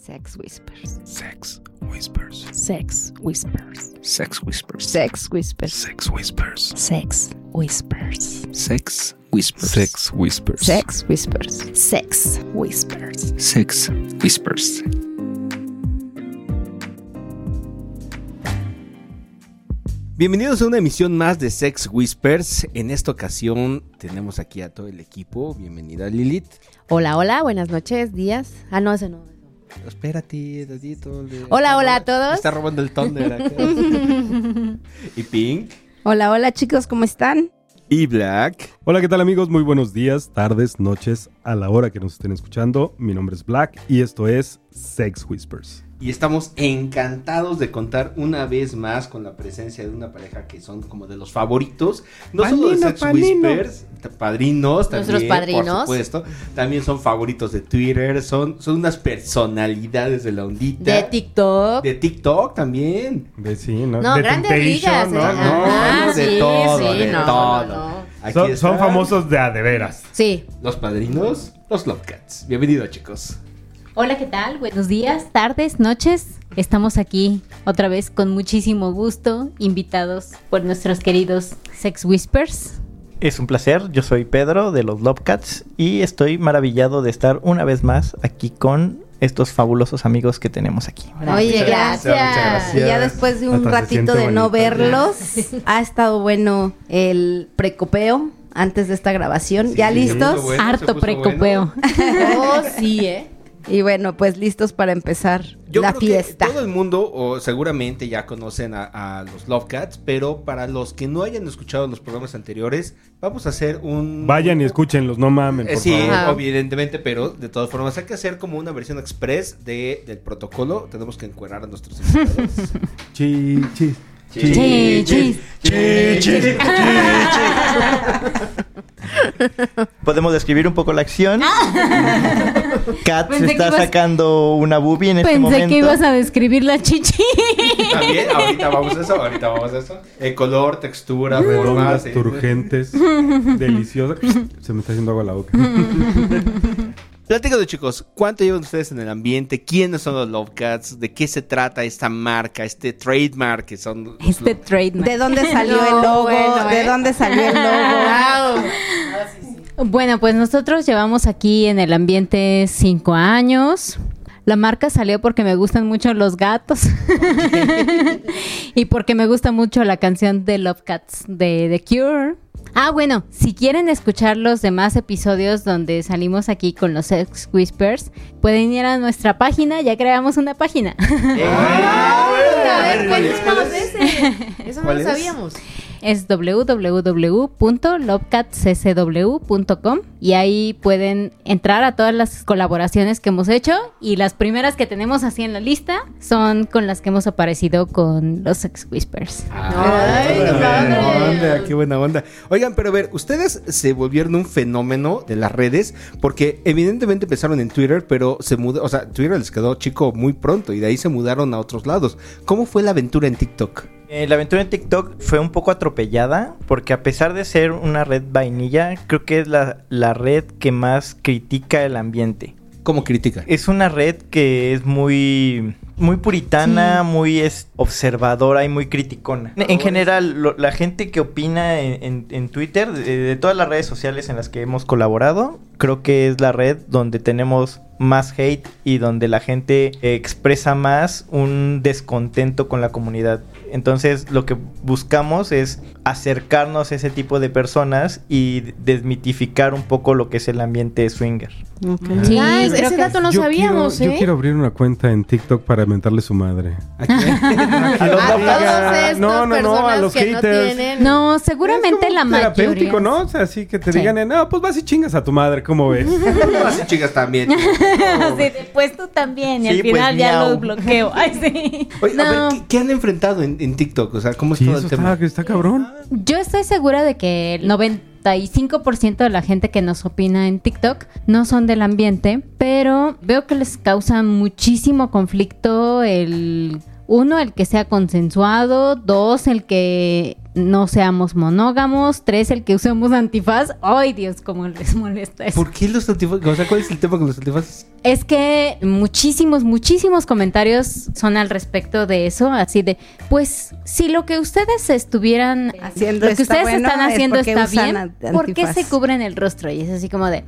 Sex Whispers. Sex Whispers. Sex Whispers. Sex Whispers. Sex Whispers. Sex Whispers. Sex Whispers. Sex Whispers. Sex Whispers. Sex Whispers. Sex Whispers. Sex Whispers. Bienvenidos a una emisión más de Sex Whispers. En esta ocasión tenemos aquí a todo el equipo. Bienvenida Lilith. Hola, hola, buenas noches, días. Ah, no, ese no. Espérate, Hola, hola a todos. Está robando el thunder acá. y Pink. Hola, hola chicos, ¿cómo están? Y Black. Hola, ¿qué tal amigos? Muy buenos días, tardes, noches, a la hora que nos estén escuchando. Mi nombre es Black y esto es Sex Whispers. Y estamos encantados de contar una vez más con la presencia de una pareja que son como de los favoritos. No solo de Sex panino. Whispers, padrinos también. Nuestros padrinos. Por supuesto. También son favoritos de Twitter. Son, son unas personalidades de la ondita. De TikTok. De TikTok también. Ve, sí, ¿no? No, De grandes ligas. ¿eh? ¿no? Ah, No, de sí, todo, sí, de no, todo. no, no. Aquí Son, famosos de a de veras. Sí. Los padrinos, los Love Cats. Bienvenidos, chicos. Hola, ¿qué tal? Buenos días, tardes, noches. Estamos aquí otra vez con muchísimo gusto, invitados por nuestros queridos Sex Whispers. Es un placer, yo soy Pedro de los Lobcats y estoy maravillado de estar una vez más aquí con estos fabulosos amigos que tenemos aquí. Oye, gracias. gracias, muchas gracias. Y ya después de un Hasta ratito de no verlos, ha estado bueno el precopeo antes de esta grabación. ¿Ya Sí, listos? bueno, Harto precopeo. bueno. Oh, sí, ¿eh? Y bueno, pues listos para empezar Yo la creo que fiesta. todo el mundo, o seguramente ya conocen a, a los Love Cats, pero para los que no hayan escuchado los programas anteriores, vamos a hacer un. Vayan y escúchenlos, no mamen, Eh, por sí, favor. Evidentemente, pero de todas formas hay que hacer como una versión express de, del protocolo. Tenemos que encuerar a nuestros invitados. Chi, chi. Chichis. ¿Podemos describir un poco la acción? Kat Pensé se está ibas- sacando una boobie en este Pensé momento. que ibas a describir la chichi. También, ahorita vamos a eso, ahorita vamos a eso. El color, textura, forma. Redondas, sí. turgentes, deliciosas. Se me está haciendo agua la boca. Platícanos, chicos, ¿cuánto llevan ustedes en el ambiente? ¿Quiénes son los Love Cats? ¿De qué se trata esta marca, este trademark que son los Este Love- trademark. ¿De dónde salió No, el logo? bueno, ¿De ¿eh? dónde salió el logo? Bueno, pues nosotros llevamos aquí en el ambiente cinco años. La marca salió porque me gustan mucho los gatos y porque me gusta mucho la canción de Love Cats de The Cure. Ah, bueno, si quieren escuchar los demás episodios donde salimos aquí con los Sex Whispers, pueden ir a nuestra página, ya creamos una página. A ver, ¿cuál es? Eso no ¿Cuál lo es? sabíamos. Es www.lovecatsccw.com y ahí pueden entrar a todas las colaboraciones que hemos hecho y las primeras que tenemos así en la lista son con las que hemos aparecido con los Sex Whispers. Ay, Ay, qué buena onda, qué buena onda. Oigan, pero a ver, ustedes se volvieron un fenómeno de las redes porque evidentemente empezaron en Twitter, pero se mudó, o sea, Twitter les quedó chico muy pronto y de ahí se mudaron a otros lados. ¿Cómo fue la aventura en TikTok? Eh, la aventura en TikTok fue un poco atropellada porque a pesar de ser una red vainilla, creo que es la, la red que más critica el ambiente. ¿Cómo critica? Es una red que es muy muy puritana, muy es, observadora y muy criticona. En general, lo- la gente que opina en, en- en Twitter, de, de todas las redes sociales en las que hemos colaborado, creo que es la red donde tenemos más hate y donde la gente eh, expresa más un descontento con la comunidad. Entonces, lo que buscamos es acercarnos a ese tipo de personas y desmitificar un poco lo que es el ambiente swinger. Sí, Nice, creo ese dato no yo sabíamos, quiero, ¿eh? Yo quiero abrir una cuenta en TikTok para mentarle su madre. ¿A quién? A todos estos No, no, no, a los que no haters. tienen. No, seguramente Es la mayoría. terapéutico, ¿no? O sea, así que te Sí. digan, no, pues vas y chingas a tu madre, ¿cómo ves? Así chicas también. Así de, pues tú también, y Sí, al pues, final ya los bloqueo. Ay, sí. Oye, a No. ver, ¿qué, qué han enfrentado en, en TikTok? O sea, ¿cómo es Sí, todo eso el tema? está, está cabrón. Yo estoy segura de que el 95% de la gente que nos opina en TikTok no son del ambiente, pero veo que les causa muchísimo conflicto el uno, el que sea consensuado, dos, el que no seamos monógamos, tres, el que usemos antifaz. Ay, Dios, cómo les molesta eso. ¿Por qué los antifaces? O sea, ¿cuál es el tema con los antifaces? Es que muchísimos, muchísimos comentarios son al respecto de eso, así de, pues, si lo que ustedes estuvieran Haciendo lo que está ustedes bueno, están es haciendo está bien, ¿por qué antifaz? se cubren el rostro? Y es así como de,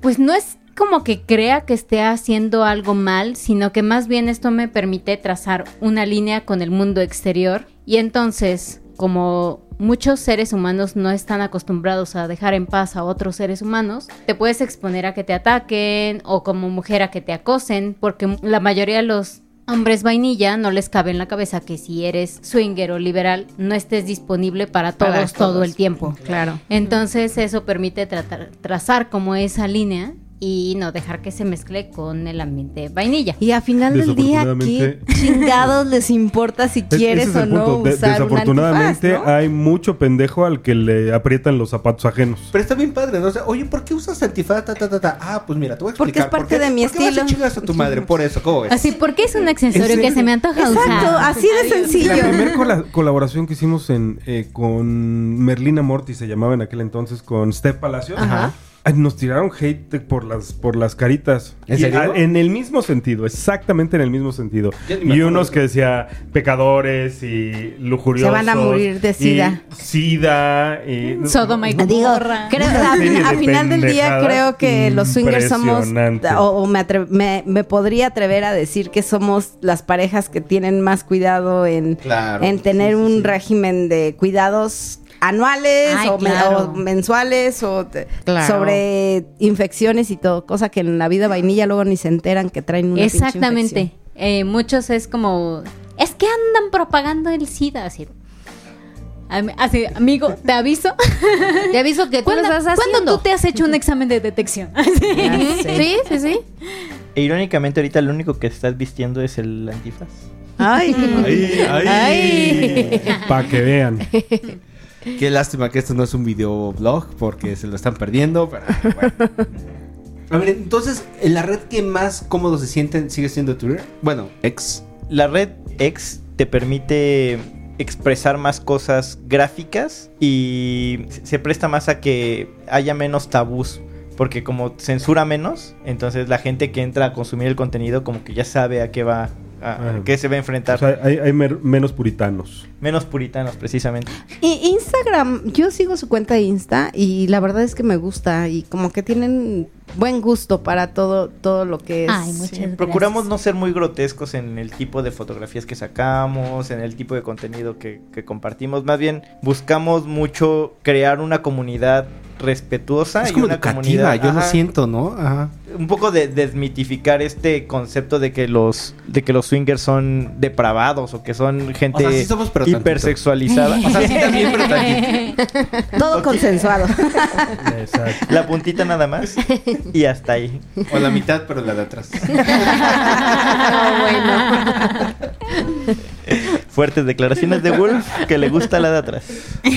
pues no es como que crea que esté haciendo algo mal, sino que más bien esto me permite trazar una línea con el mundo exterior y entonces, como muchos seres humanos no están acostumbrados a dejar en paz a otros seres humanos, te puedes exponer a que te ataquen o como mujer a que te acosen, porque la mayoría de los hombres vainilla no les cabe en la cabeza que si eres swinger o liberal no estés disponible para todos, Para todo el tiempo. Claro. Entonces eso permite trazar como esa línea y no dejar que se mezcle con el ambiente vainilla. Y a final del día, ¿qué chingados les importa si Es- quieres es o no punto. De- usar un desafortunadamente antifaz, ¿no? hay mucho pendejo al que le aprietan los zapatos ajenos. Pero está bien padre, ¿no? O sea, oye, ¿por qué usas antifaz? Ta, ta, ta, ta? Ah, pues mira, te voy a Porque es parte ¿Por qué- de mi ¿por qué vas estilo? a chingas a tu madre? Por eso, ¿cómo ves? Así, porque es un accesorio ¿En que se me antoja Exacto, usar. así de sencillo. La primera colaboración que hicimos en, eh, con Merlina Morty, se llamaba en aquel entonces, con Steph Palacios. Ajá. Nos tiraron hate por las, por las caritas. ¿En Y, serio? a- en el mismo sentido, exactamente en el mismo sentido. Y unos que decía pecadores y lujuriosos. Se van a morir de y sida. Sida. Y, Sodoma y Digo, Gomorra. creo, a, final del día creo que los swingers somos, o, o me, atre- me, me podría atrever a decir que somos las parejas que tienen más cuidado en, Claro. en tener sí, un sí. régimen de cuidados anuales Ay, o, me- claro. o mensuales o Claro. sobre infecciones y todo, cosa que en la vida vainilla luego ni se enteran que traen una Exactamente. Eh, muchos es como, es que andan propagando el SIDA. Así, así, amigo, te aviso. Te aviso que tú lo ¿Cuándo, estás cuándo haciendo. tú te has hecho un examen de detección? Sí, sí, sí. E irónicamente ahorita lo único que estás vistiendo es el antifaz. Ay. Ay, Ay. Para que vean. Qué lástima que esto no es un videoblog porque se lo están perdiendo. Pero bueno. A ver, entonces, ¿en la red que más cómodo se sienten sigue siendo Twitter? Bueno, ex. La red X te permite expresar más cosas gráficas y se presta más a que haya menos tabús. Porque como censura menos, entonces la gente que entra a consumir el contenido como que ya sabe a qué va, a, qué se va a enfrentar. O sea, hay, hay mer- menos puritanos. menos puritanos, precisamente. Y Instagram, yo sigo su cuenta de Insta y la verdad es que me gusta y como que tienen buen gusto para todo todo lo que es. Ay, muchas gracias. Procuramos no ser muy grotescos en el tipo de fotografías que sacamos, en el tipo de contenido que, que compartimos. Más bien, buscamos mucho crear una comunidad respetuosa es y como una educativa, comunidad. yo lo siento, ¿no? Ajá. Un poco de desmitificar este concepto de que los de que los swingers son depravados o que son gente O sea, sí somos, pero tantito. hipersexualizada. O sea, sí también, pero tantito. Todo consensuado. Exacto. La puntita nada más y hasta ahí. O la mitad, pero la de atrás. Fuertes declaraciones de Wolf que le gusta la de atrás. No,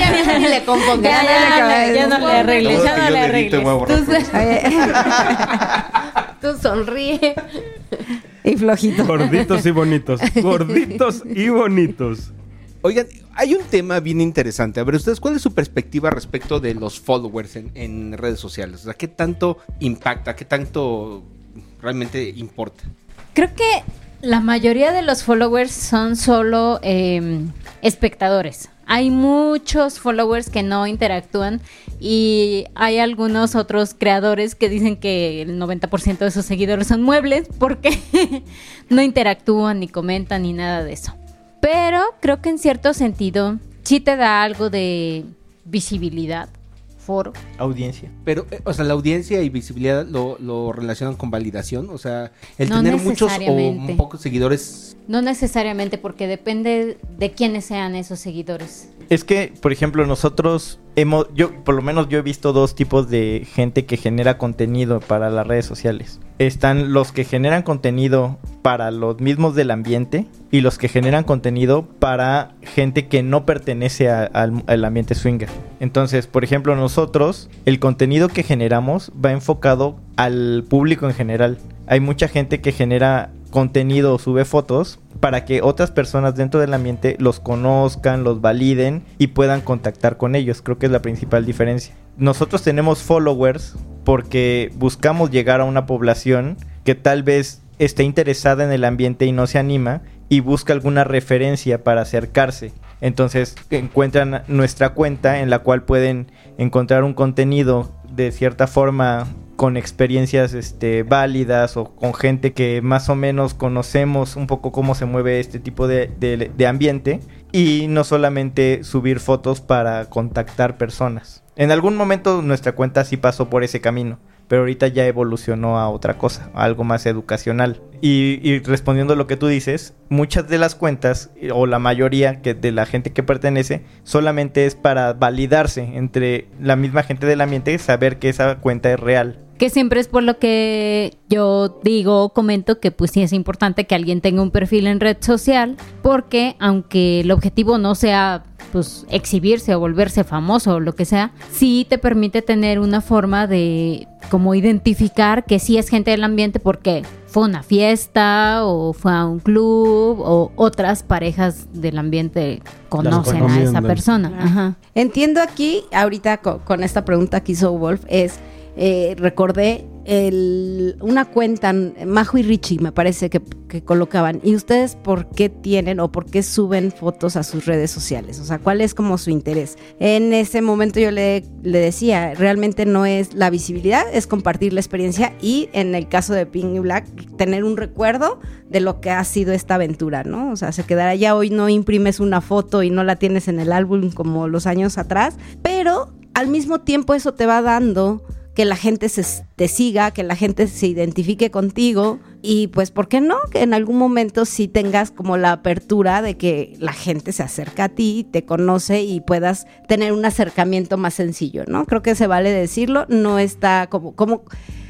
ya, ni le componga. Ya, ya, ya, ya no le arregles, ya no le arregles. Tú sonríe. Y flojito. Gorditos y bonitos. Gorditos y bonitos. Oigan, hay un tema bien interesante. A ver, ustedes, ¿cuál es su perspectiva respecto de los followers en, en redes sociales? O sea, ¿qué tanto impacta? ¿Qué tanto realmente importa? Creo que la mayoría de los followers son solo eh, espectadores. Hay muchos followers que no interactúan y hay algunos otros creadores que dicen que el 90% de sus seguidores son muebles porque no interactúan ni comentan ni nada de eso. Pero creo que en cierto sentido sí te da algo de visibilidad, foro. Audiencia. Pero, eh, o sea, la audiencia y visibilidad lo, lo relacionan con validación. O sea, el No tener muchos o pocos seguidores. No necesariamente porque depende de quiénes sean esos seguidores. Es que, por ejemplo, nosotros yo, por lo menos yo he visto dos tipos de gente que genera contenido para las redes sociales. Están los que generan contenido para los mismos del ambiente y los que generan contenido para gente que no pertenece al ambiente swinger. Entonces, por ejemplo, nosotros, el contenido que generamos va enfocado al público en general. hay mucha gente que genera contenido o sube fotos para que otras personas dentro del ambiente los conozcan, los validen y puedan contactar con ellos. Creo que es la principal diferencia. Nosotros tenemos followers porque buscamos llegar a una población que tal vez esté interesada en el ambiente y no se anima y busca alguna referencia para acercarse. Entonces encuentran nuestra cuenta en la cual pueden encontrar un contenido de cierta forma con experiencias este, válidas o con gente que más o menos conocemos un poco cómo se mueve este tipo de, de- de ambiente y no solamente subir fotos para contactar personas. En algún momento nuestra cuenta sí pasó por ese camino, pero ahorita ya evolucionó a otra cosa, algo más educacional. Y, y respondiendo a lo que tú dices, muchas de las cuentas, o la mayoría que de la gente que pertenece, solamente es para validarse entre la misma gente del ambiente, saber que esa cuenta es real. Que siempre es por lo que yo digo, comento que pues sí es importante que alguien tenga un perfil en red social, porque aunque el objetivo no sea pues exhibirse o volverse famoso o lo que sea, sí te permite tener una forma de como identificar que sí es gente del ambiente porque fue a una fiesta o fue a un club o otras parejas del ambiente conocen a esa persona. Ajá. Entiendo aquí, ahorita co- con, esta pregunta que hizo Wolf, es, eh, recordé una cuenta, Majo y Richie, me parece que, colocaban. ¿Y ustedes por qué tienen o por qué suben fotos a sus redes sociales? O sea, ¿cuál es como su interés? En ese momento yo le, le decía, realmente no es la visibilidad, es compartir la experiencia y en el caso de Pink Black, tener un recuerdo de lo que ha sido esta aventura, ¿no? O sea, se quedará ya hoy no imprimes una foto y no la tienes en el álbum como los años atrás, pero al mismo tiempo eso te va dando que la gente se, te siga, que la gente se identifique contigo y pues, ¿por qué no? Que en algún momento sí tengas como la apertura de que la gente se acerca a ti, te conoce y puedas tener un acercamiento más sencillo, ¿no? Creo que se vale decirlo, no está como, como,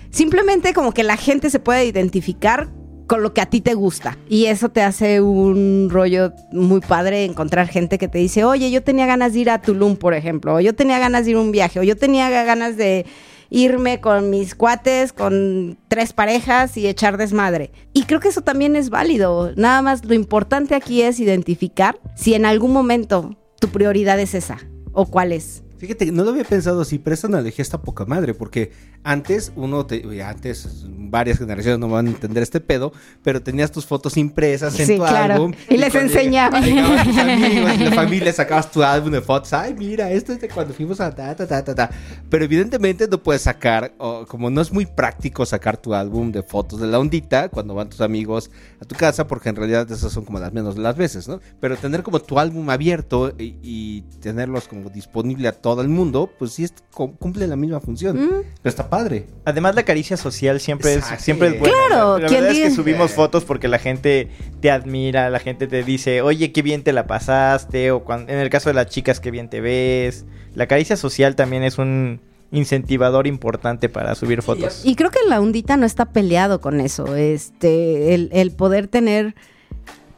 simplemente como que la gente se puede identificar con lo que a ti te gusta. Y eso te hace un rollo muy padre encontrar gente que te dice, oye, yo tenía ganas de ir a Tulum, por ejemplo, o yo tenía ganas de ir a un viaje, o yo tenía ganas de irme con mis cuates, con tres parejas y echar desmadre. Y creo que eso también es válido. Nada más lo importante aquí es identificar si en algún momento tu prioridad es esa o cuál es. Fíjate, no lo había pensado así, pero esta analogía está poca madre, porque antes uno, te, antes varias generaciones no van a entender este pedo, pero tenías tus fotos impresas en Sí, tu claro. álbum. Y les cuando enseñabas. lleg- Llegaban tus amigos y la familia sacabas tu álbum de fotos. Ay, mira, esto es de cuando fuimos a ta, ta, ta, ta, ta. Pero evidentemente no puedes sacar, o como no es muy práctico sacar tu álbum de fotos de la ondita cuando van tus amigos a tu casa, porque en realidad esas son como las menos de las veces, ¿no? Pero tener como tu álbum abierto y, y tenerlos como disponible a todo el mundo, pues sí es- cum- cumple la misma función. Mm. Pero está padre. Además la caricia social siempre es siempre es buena. Claro, La, la ¿quién verdad es que subimos fotos porque la gente te admira, la gente te dice, "Oye, qué bien te la pasaste" o en el caso de las chicas, qué bien te ves. La caricia social también es un incentivador importante para subir fotos. Y creo que la ondita no está peleado con eso. Este, el, el poder tener,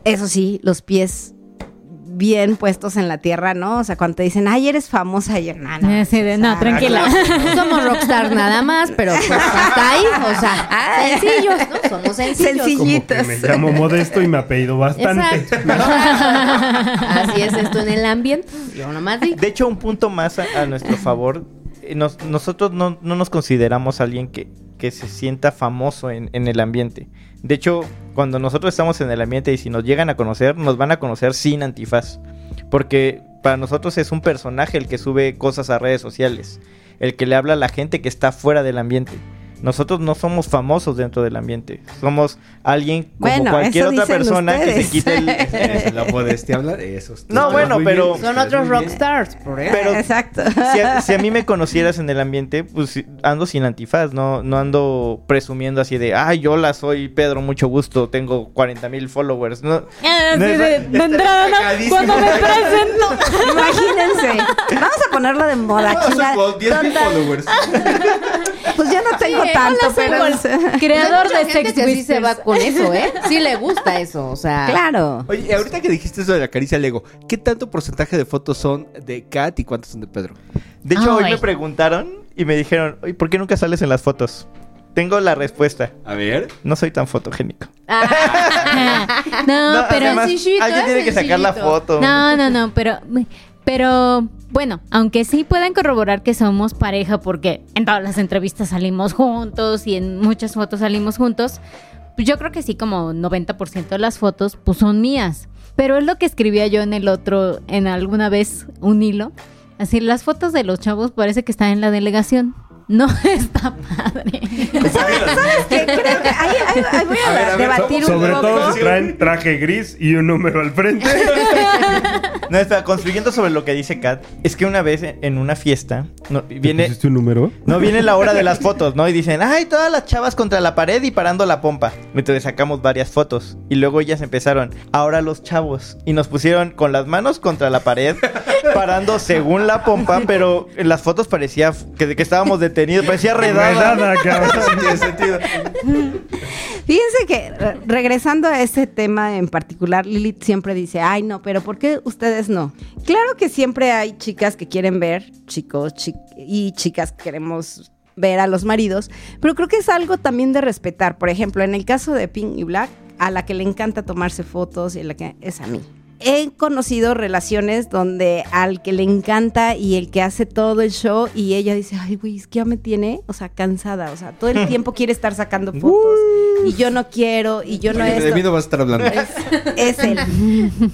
eso sí, los pies bien puestos en la tierra, ¿no? O sea, cuando te dicen, ay, eres famosa, y yo, no, no. Así de, no, tranquila. Somos rockstar nada más, pero pues hasta ahí, o sea, sencillos, ¿no? Somos sencillos. Sencillo. Como que me llamo Modesto y me apellido bastante. Exacto. Así es esto en el ambiente. Yo nomás digo. De hecho, un punto más a, a nuestro favor, eh, nos- nosotros no, no nos consideramos alguien que, que se sienta famoso en, el ambiente. De hecho, cuando nosotros estamos en el ambiente y si nos llegan a conocer, nos van a conocer sin antifaz. Porque para nosotros es un personaje el que sube cosas a redes sociales, el que le habla a la gente que está fuera del ambiente. Nosotros no somos famosos dentro del ambiente. Somos alguien como Bueno, cualquier otra persona que se quite el... Hablar, eso. está No, bueno, pero- bien, Son otros rockstars, por eso. Pero- Exacto. si a, si a mí me conocieras en el ambiente, pues ando sin antifaz, no, no ando presumiendo así de, ay, hola, soy Pedro, mucho gusto, tengo 40 mil followers. No, Así No, de, está- de entrada, ¿no? Cuando me presento. Imagínense. Vamos a ponerlo de moda. Vamos chinga. a con 10 mil followers. Pues ya no tengo Sí, tanto, soy pero... Creador de gente Sex que se va con eso, ¿eh? Sí le gusta eso, o sea. Claro. Oye, ahorita que dijiste eso de la caricia Lego, ¿qué tanto porcentaje de fotos son de Kat y cuántos son de Pedro? de hecho, hoy me preguntaron y me dijeron, oye, ¿por qué nunca sales en las fotos? Tengo la respuesta. A ver. No soy tan fotogénico. no, pero además, alguien tiene que sacar la foto. No, no, no, pero, pero bueno, aunque sí puedan corroborar que somos pareja porque en todas las entrevistas salimos juntos y en muchas fotos salimos juntos, pues yo creo que sí, como 90% de las fotos pues son mías. Pero es lo que escribía yo en el otro, en alguna vez, un hilo. Así, las fotos de los chavos parece que están en la delegación. No está padre. Que creo que ahí, ahí- ahí voy a, A ver, a ver, debatir so- un Sobre poco. todo si traen traje gris y un número al frente. No, espera, construyendo sobre lo que dice Kat, es que una vez en una fiesta, no, ¿Te viene, pusiste un número? no viene la hora de las fotos, ¿no? Y dicen, ay, todas las chavas contra la pared y parando la pompa. Entonces sacamos varias fotos. Y luego ellas empezaron, ahora los chavos. Y nos pusieron con las manos contra la pared, parando según la pompa, pero en las fotos parecía que, que estábamos detenidos, parecía redada. Redada, cabrón. Sí tiene sentido. Fíjense que re- regresando a ese tema en particular, Lilith siempre dice, ay no, pero ¿por qué ustedes no? Claro que siempre hay chicas que quieren ver, chicos chi- y chicas que queremos ver a los maridos, pero creo que es algo también de respetar. Por ejemplo, en el caso de Pink y Black, a la que le encanta tomarse fotos y a la que es a mí. He conocido relaciones donde al que le encanta y el que hace todo el show y ella dice, ay, güey, es que ya me tiene, o sea, cansada, o sea, todo el tiempo quiere estar sacando fotos y yo no quiero y yo no de mí no vas a estar hablando. Es él.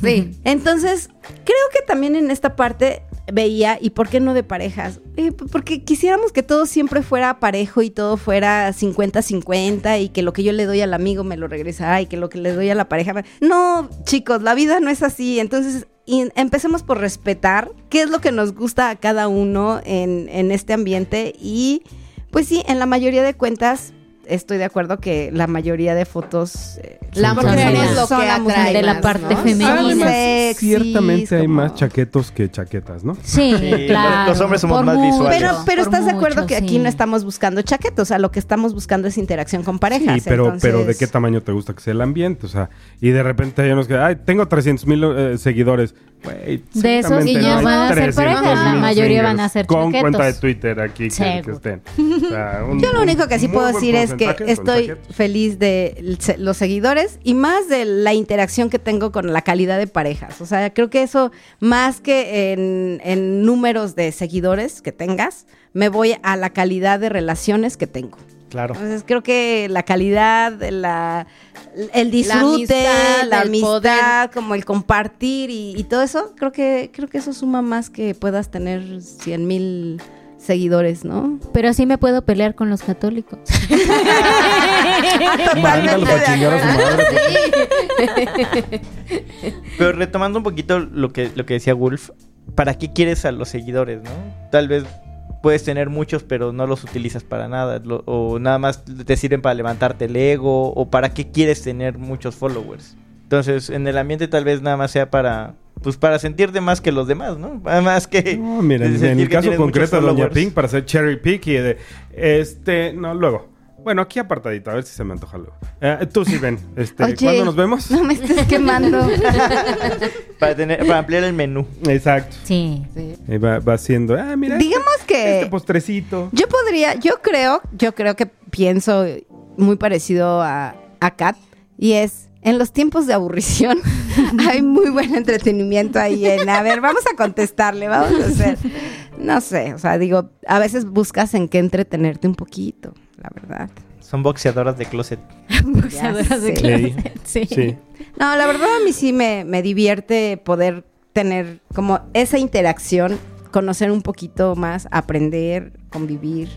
Sí. Entonces, creo que también en esta parte veía, ¿y por qué no de parejas? Eh, porque quisiéramos que todo siempre fuera parejo y todo fuera 50-50 y que lo que yo le doy al amigo me lo regresara y que lo que le doy a la pareja... No, chicos, la vida no es así. Entonces, y empecemos por respetar qué es lo que nos gusta a cada uno en, en este ambiente y pues sí, en la mayoría de cuentas estoy de acuerdo que la mayoría de fotos eh, La Son mujer femeninas. es lo Son que la mujer atrae de la parte ¿no? femenina. Además, ciertamente hay más chaquetos que chaquetas, ¿no? Sí, Sí, claro. los hombres somos Por más mucho, visuales. Pero, pero estás de acuerdo que aquí no estamos buscando chaquetos, o sea, lo que estamos buscando es interacción con parejas. Sí, pero, entonces- pero ¿de qué tamaño te gusta que sea el ambiente? O sea, y de repente hay unos que, ay, tengo 300 mil eh, seguidores. Güey, De esos niños hay van a ser 300,000 parejas, la mayoría van a ser Con chaquetos. cuenta de Twitter aquí que, estén. O sea, un- Yo lo único que sí puedo decir es que estoy chaquetos. feliz de los seguidores y más de la interacción que tengo con la calidad de parejas. O sea, creo que eso, más que en, en números de seguidores que tengas, me voy a la calidad de relaciones que tengo. Claro. Entonces creo que la calidad, la, el disfrute, amistad, la el amistad, como el compartir y, y todo eso, creo que, creo que eso suma más que puedas tener 100 mil seguidores, ¿no? Pero sí me puedo pelear con los católicos. Pero retomando un poquito lo que, lo que decía Wolf, ¿para qué quieres a los seguidores, no? Tal vez puedes tener muchos, pero no los utilizas para nada. lo- o nada más te sirven para levantarte el ego. O para qué quieres tener muchos followers. Entonces, en el ambiente tal vez nada más sea para... Pues para sentirte más que los demás, ¿no? Más que... No, mira, en, el caso concreto de Doña. Pink, para hacer cherry pick y de, este, no, luego. Bueno, aquí apartadito, a ver si se me antoja luego. Eh, tú sí ven, este, Oye, ¿cuándo nos vemos? No me estés quemando. Para, tener, para ampliar el menú. Exacto. Sí. Y va, va haciendo, ah, mira, Digamos este, que este postrecito. yo podría, yo creo, yo creo que pienso muy parecido a, a Kat y es en los tiempos de aburrición hay muy buen entretenimiento ahí en, a ver, vamos a contestarle, vamos a hacer, no sé, o sea, digo, a veces buscas en qué entretenerte un poquito, la verdad. Son boxeadoras de closet. Boxeadoras de closet, Sí. Sí. No, la verdad a mí sí me, me divierte poder tener como esa interacción, conocer un poquito más, aprender, convivir.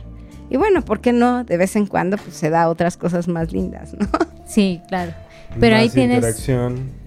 Y bueno, ¿por qué no? De vez en cuando pues se da otras cosas más lindas, ¿no? Sí, claro. Pero más ahí tienes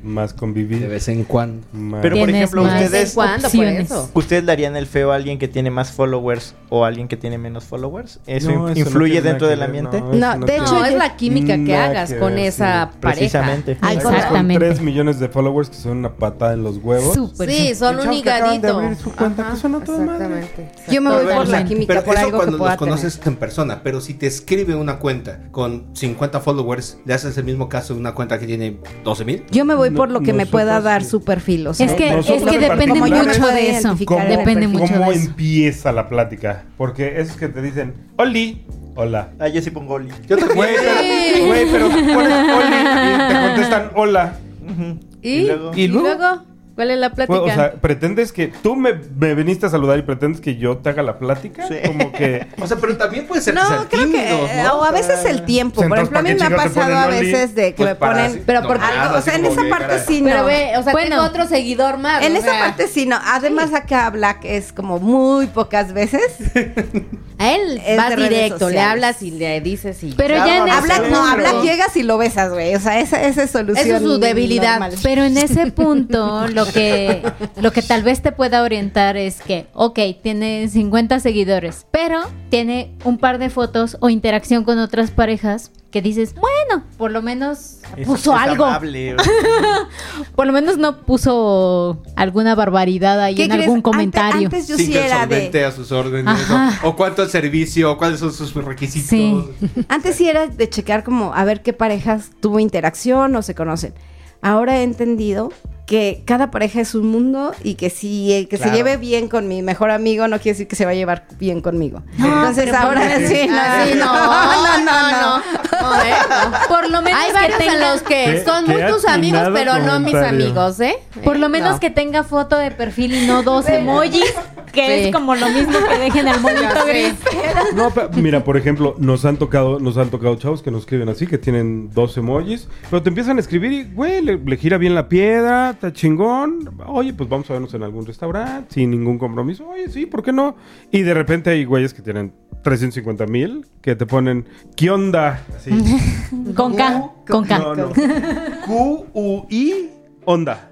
más convivir. De vez en cuando. más- Pero por ejemplo, más. ¿De ustedes... cuando, por eso? ¿Ustedes le harían el feo a alguien que tiene más followers o a alguien que tiene menos followers? ¿Eso No, eso no influye tiene dentro del ver, ambiente? no, No, de hecho, No, es la química que hagas que con ver, esa sí, pareja. precisamente. Ay, Con Exactamente. 3 millones de followers que son una patada en los huevos. Súper. Sí, son un higadito. exactamente. Yo me voy por la química, Pero por eso algo cuando que los conoces en persona. Pero si te escribe una cuenta con 50 followers, le haces el mismo caso de una cuenta que tiene 12 mil. Yo me voy por lo que me pueda dar sí. su perfil, o sea, Es que, es Nosotros que en depende mucho de eso. identificar ¿Cómo, en el Depende mucho cómo de eso. empieza la plática? Porque es que te dicen, Oli, Hola. Ah, yo sí pongo Oli. Yo también. Güey, pero, güey, pero pones Oli y te contestan hola. Ujú. ¿Y? luego. ¿Y luego? ¿Cuál es la plática? Pues, o sea, ¿pretendes que tú me, me viniste a saludar y pretendes que yo te haga la plática? Sí. Como que... O sea, pero también puede ser que No, creo que. tímidos, eh, ¿no? O a veces el tiempo. Por ejemplo, a mí ¿para me ha pasado a veces de que Pues me ponen. pero por- algo, o sea, en esa parte sí no. Pero ve, o sea, Bueno. tengo otro seguidor más. En o esa parte sí no. Además, acá Black es como muy pocas veces. A él Es vas directo, le hablas y le dices y... Pero ya en no, ese Habla, no, punto- habla, llegas y lo besas, güey. O sea, esa, esa es solución. Eso es su debilidad. normal. Pero en ese punto, lo que, lo que tal vez te pueda orientar es que, ok, tiene 50 seguidores, pero tiene un par de fotos o interacción con otras parejas que dices, bueno, por lo menos Es- puso es algo. amable, Por lo menos no puso alguna barbaridad ahí ¿Qué en crees? algún comentario. Antes, yo sí era de. a sus órdenes. O, o cuánto el servicio, o cuáles son sus requisitos. Sí. Antes sí era de checar como a ver qué parejas tuvo interacción o se conocen. Ahora he entendido que cada pareja es un mundo y que si el que Claro. se lleve bien con mi mejor amigo no quiere decir que se va a llevar bien conmigo. No, Entonces ahora sí, no, Ah, sí, no, no, no, no. No, ¿eh? No. Por lo menos Hay que tenga- los que son muy tus amigos, pero no mis amigos, ¿eh? Por lo Eh, menos no. que tenga foto de perfil y no dos emojis, que Sí. es como lo mismo que dejen el monito gris. No, pero mira, por ejemplo, nos han tocado, nos han tocado chavos que nos escriben así, que tienen dos emojis, pero te empiezan a escribir y, güey, le, le gira bien la piedra, está chingón. Oye, pues vamos a vernos en algún restaurante sin ningún compromiso. Oye, sí, ¿por qué no? Y de repente hay güeyes que tienen 350 mil que te ponen, ¿qué onda? Así. Con K, con K. No, no. Q-U-I, onda.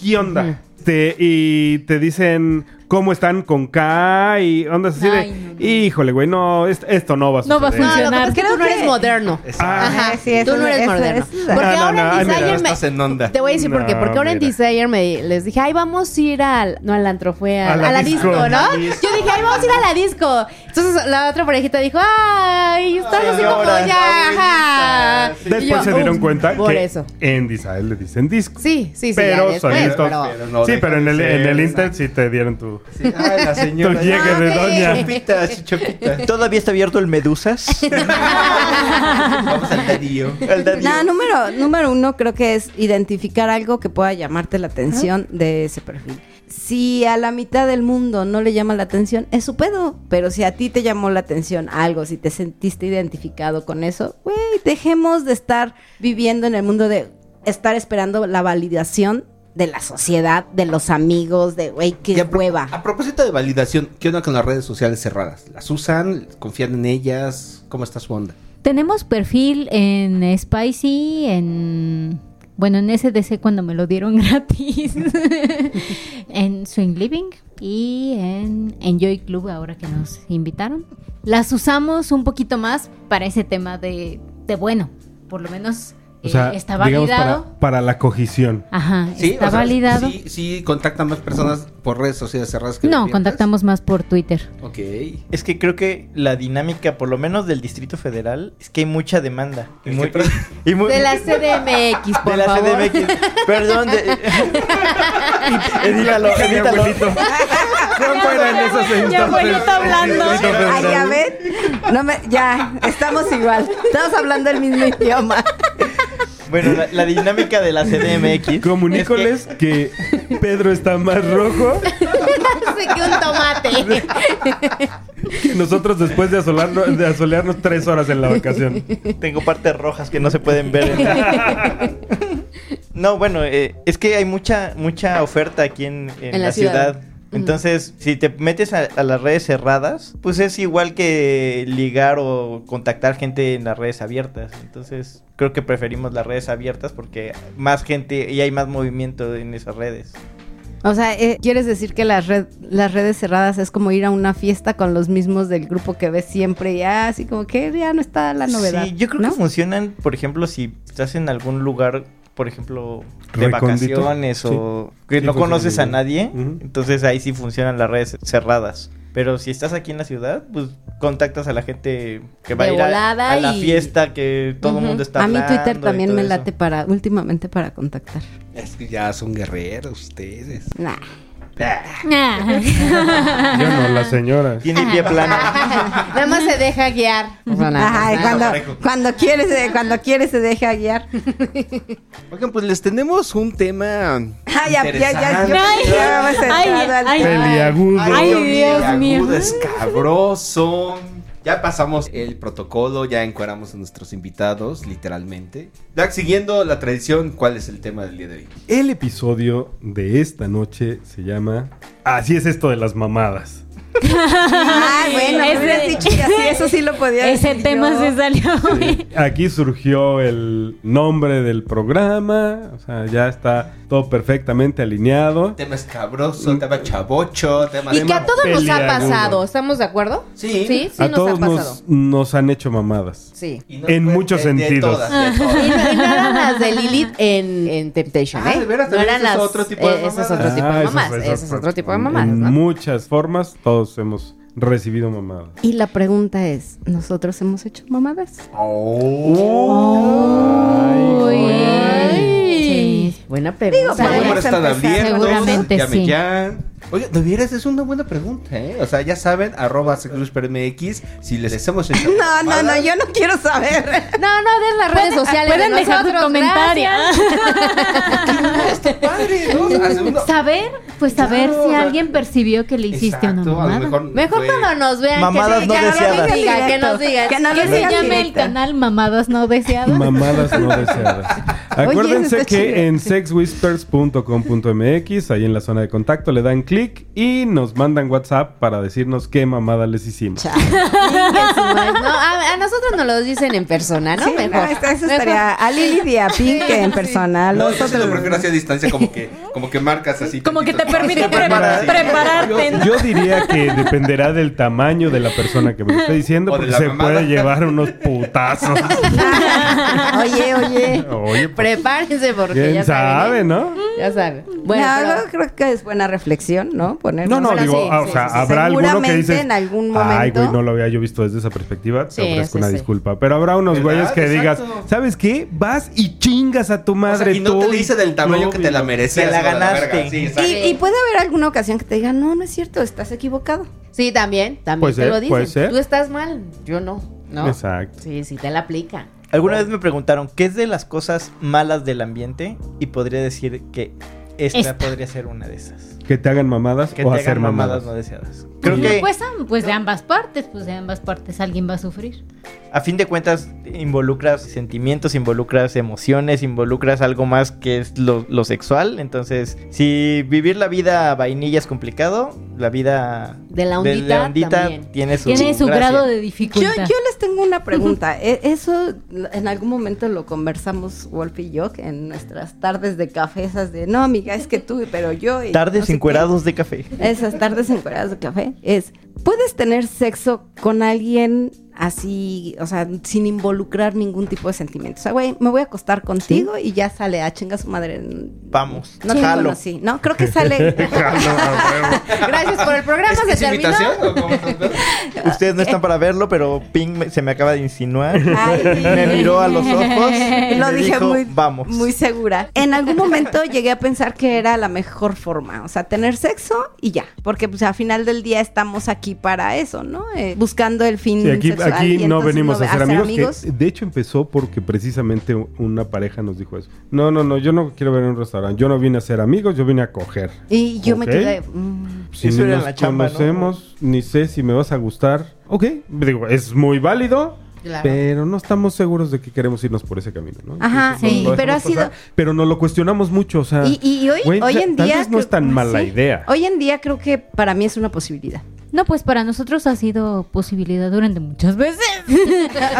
¿Qué onda? Te- y te dicen cómo están con K y ondas así Ay, de, no, híjole, güey, no, est- esto no va a No va a suceder". No, lo que pasa es que Creo tú no eres que- moderno. Ah. Ajá, Sí, eso tú no es- eres eso moderno. Porque No, no, ahora no, en ay, mira, Desire me... estás en onda. Te voy a decir por qué. No, Porque ahora en mira. Desire me les dije, ay, vamos a ir al... No, al antro, fue a, A la a la disco. ¿no? Yo dije, ay, vamos a ir a la disco. Entonces la otra parejita dijo, ay, estás así como ya, ajá. Y Después yo, se dieron "Uf, cuenta Por que eso. en Desire le dicen disco. Sí, sí, sí. pero después, solitos. pero- Pero no sí, deja pero en de el, en ser, el ¿no? Inter sí te dieron tu... Sí, ay, la señora. Tu llegue de Ah, doña. ok. Chopitas, chopitas. ¿Todavía está abierto el Medusas? Vamos al dadillo. Nada, número, número uno creo que es identificar algo que pueda llamarte la atención de ese perfil. Si a la mitad del mundo no le llama la atención, es su pedo. Pero si a ti te llamó la atención algo, si te sentiste identificado con eso, güey, dejemos de estar viviendo en el mundo de estar esperando la validación de la sociedad, de los amigos, de, güey, qué a, hueva. a propósito de validación, ¿qué onda con las redes sociales cerradas? ¿Las usan? ¿Confían en ellas? ¿Cómo está su onda? Tenemos perfil en Spicy, en... Bueno, en SDC cuando me lo dieron gratis. en Swing Living y en Enjoy Club ahora que nos invitaron. Las usamos un poquito más para ese tema de, de bueno, por lo menos O sea, está validado. para, para la cogición. Ajá, está o sea, validado. Sí, sí, contactan más personas por redes sociales cerradas que no, contactamos más por Twitter. Ok. Es que creo que la dinámica, por lo menos del Distrito Federal, es que hay mucha demanda. Y muy, y muy- De la CDMX, por de la favor. CDMX. Perdón. De... edítalo, edítalo. No fueran hablando. Ay, ya ven. No me, ya, estamos igual. Estamos hablando el mismo idioma. Bueno, la, la dinámica de la CDMX. Comunícoles que... Pedro está más rojo que un tomate. que nosotros después de, asolarnos, de asolearnos tres horas en la vacación. es tengo partes rojas que no se pueden ver. en la- No, bueno, eh, es que hay mucha mucha oferta aquí en, en En la, la ciudad. ciudad. Entonces, si te metes a, a las redes cerradas, pues es igual que ligar o contactar gente en las redes abiertas. Entonces, creo que preferimos las redes abiertas porque más gente y hay más movimiento en esas redes. O sea, eh, ¿quieres decir que las, red- las redes cerradas es como ir a una fiesta con los mismos del grupo que ves siempre y ya, así como que ya no está la novedad? Sí, yo creo ¿no? que funcionan, por ejemplo, si estás en algún lugar, por ejemplo, de Recóndito. vacaciones o que Sí, no conoces a nadie, entonces ahí sí funcionan las redes cerradas. Pero si estás aquí en la ciudad, pues contactas a la gente que va De a ir a, la y- fiesta que todo el mundo está A mí Twitter también me eso. late para, últimamente para contactar. Es que ya son guerreros ustedes. Nah. Yo no, la señora. Tiene pie plano. Nada más se deja guiar. Ajá, y cuando, cuando quiere se, cuando quiere se deja guiar. Oigan, pues les tenemos un tema. Ah, ya, ya, ya, Ay, ay, Peliagudo. Ay, Dios mío. agudo, escabroso. Ya pasamos el protocolo, ya encueramos a nuestros invitados, literalmente. Ya, siguiendo la tradición, ¿cuál es el tema del día de hoy? El episodio de esta noche se llama Así es esto de las mamadas. Ay, bueno, Ese- dicho que así, eso sí lo podía Ese decir tema yo. se salió. Aquí surgió el nombre del programa, o sea, ya está todo perfectamente alineado. Tema escabroso, tema chavocho, tema... Y que a todos nos ha pasado, ¿estamos de acuerdo? Sí. Sí, sí a nos todos ha pasado. nos, nos han hecho mamadas. Sí. No En muchos de- de sentidos. todas, de Y no, y no eran las de Lilith en, en Temptation, Ah, ¿eh? ¿de veras? No ¿También eran las. otro tipo de eh, ese es mamadas? otro tipo de Ah, eso mamás. fue- Ese es otro tipo de mamás, En ¿no? muchas formas, todos hemos recibido mamadas. Y la pregunta es, ¿nosotros hemos hecho mamadas? Ay. Buena pregunta. Digo, Los Podemos números están empezar. abiertos. Seguramente sí. ya. Oye, de veras es una buena pregunta, ¿eh? O sea, ya saben, arroba MX, si les hemos hecho No, no, no, yo no quiero saber. No, no, den las redes sociales. Pueden de dejar su nosotros, comentario. gracias. Padre, ¿no? O sea, segundo- Saber, pues saber Claro, si alguien percibió que le hiciste Exacto, una mamada. mejor, Mejor fue- cuando nos vean. Mamadas que, no que deseadas. que nos digan. Que no Que se llame el canal Mamadas No Deseadas. Mamadas no deseadas. Acuérdense que chido. en sexwhispers.com.mx, ahí en la zona de contacto, le dan clic y nos mandan WhatsApp para decirnos qué mamada les hicimos. No, a, a nosotros nos lo dicen en persona, ¿no? Sí, Mejor. no, eso, estaría a Lili y a Pink Sí, en sí. persona. No, yo sí lo prefiero así a distancia, como que, como que marcas así. Como que te permite Te preparas, pre- sí. prepararte, ¿no? Yo diría que dependerá del tamaño de la persona que me lo esté diciendo, O porque se mamada. puede llevar unos putazos. Oye, oye. Oye, pues, Prepárense porque quién ya sabe, saben. ¿no? Ya saben. Bueno, no, pero- no, creo que es buena reflexión, ¿no? Poner No, no, digo, sí, ah, o sí, sea, sí, sí. habrá alguno que Seguramente dices, en algún ay, momento- güey, no lo había yo visto desde esa perspectiva, te Sí, ofrezco sí, una sí. disculpa. Pero habrá unos ¿Verdad? güeyes que digas, Exacto. ¿sabes qué? Vas y chingas a tu O madre sea, y no tú te dice del tamaño que te la merecías. Te la ganaste. Y, y puede haber alguna ocasión que te digan, no, no es cierto, estás equivocado. Sí, también, también Puede te ser, lo dicen. puede ser. Tú estás mal, yo no, ¿no? Exacto. Sí, sí, te la aplica. Alguna vez me preguntaron qué es de las cosas malas del ambiente y podría decir que esta, Esta. podría ser una de esas. Que te hagan mamadas Que o te hacer hagan mamadas mamadas. no deseadas. Creo Sí. que Pues, ah, pues de ambas partes, pues de ambas partes alguien va a sufrir. a fin de cuentas involucras sentimientos, involucras emociones, involucras algo más que es lo, lo sexual. Entonces, si vivir la vida vainilla es complicado, la vida De la ondita también. tiene su, Tiene su gracia. grado de dificultad. yo les tengo una pregunta. E- Eso en algún momento lo conversamos Wolf y yo en nuestras tardes de café, esas de, no, amiga, es que tú, pero yo... y Tardes no sé encuerados de café. qué". Esas tardes encueradas de café. Es, ¿puedes tener sexo con alguien así, o sea, sin involucrar ningún tipo de sentimiento? O sea, güey, me voy a acostar contigo y ya sale a chinga su madre. Vamos, No te jalo. conocí, ¿no? Creo que sale... Gracias por el programa, ¿Es, se es terminó. Ustedes no están para verlo, pero Ping me- se me acaba de insinuar. Ay. me miró a los ojos. y Lo me dije dijo, muy, Vamos. muy segura. En algún momento llegué a pensar que era la mejor forma, o sea, tener sexo y ya, porque pues al final del día estamos aquí para eso, ¿no? Eh, buscando el fin Sí, aquí, sexual, aquí no venimos no a ser amigos, que de hecho empezó porque precisamente una pareja nos dijo eso. No, no, no, yo no quiero ver en un restaurante. Yo no vine a ser amigos, yo vine a coger. Y yo me quedé... mm, Si Eso ni nos la chamba, ¿no? conocemos, ni sé si me vas a gustar. Ok, digo, es muy válido, Claro. pero no estamos seguros de que queremos irnos por ese camino, ¿no? Ajá, Entonces, sí, pero ha sido- pasar, Pero nos lo cuestionamos mucho, o sea... Y, y hoy, hoy en tal día... vez no es tan creo- mala sí. idea. Hoy en día creo que para mí es una posibilidad. No, pues para nosotros ha sido posibilidad durante muchas veces.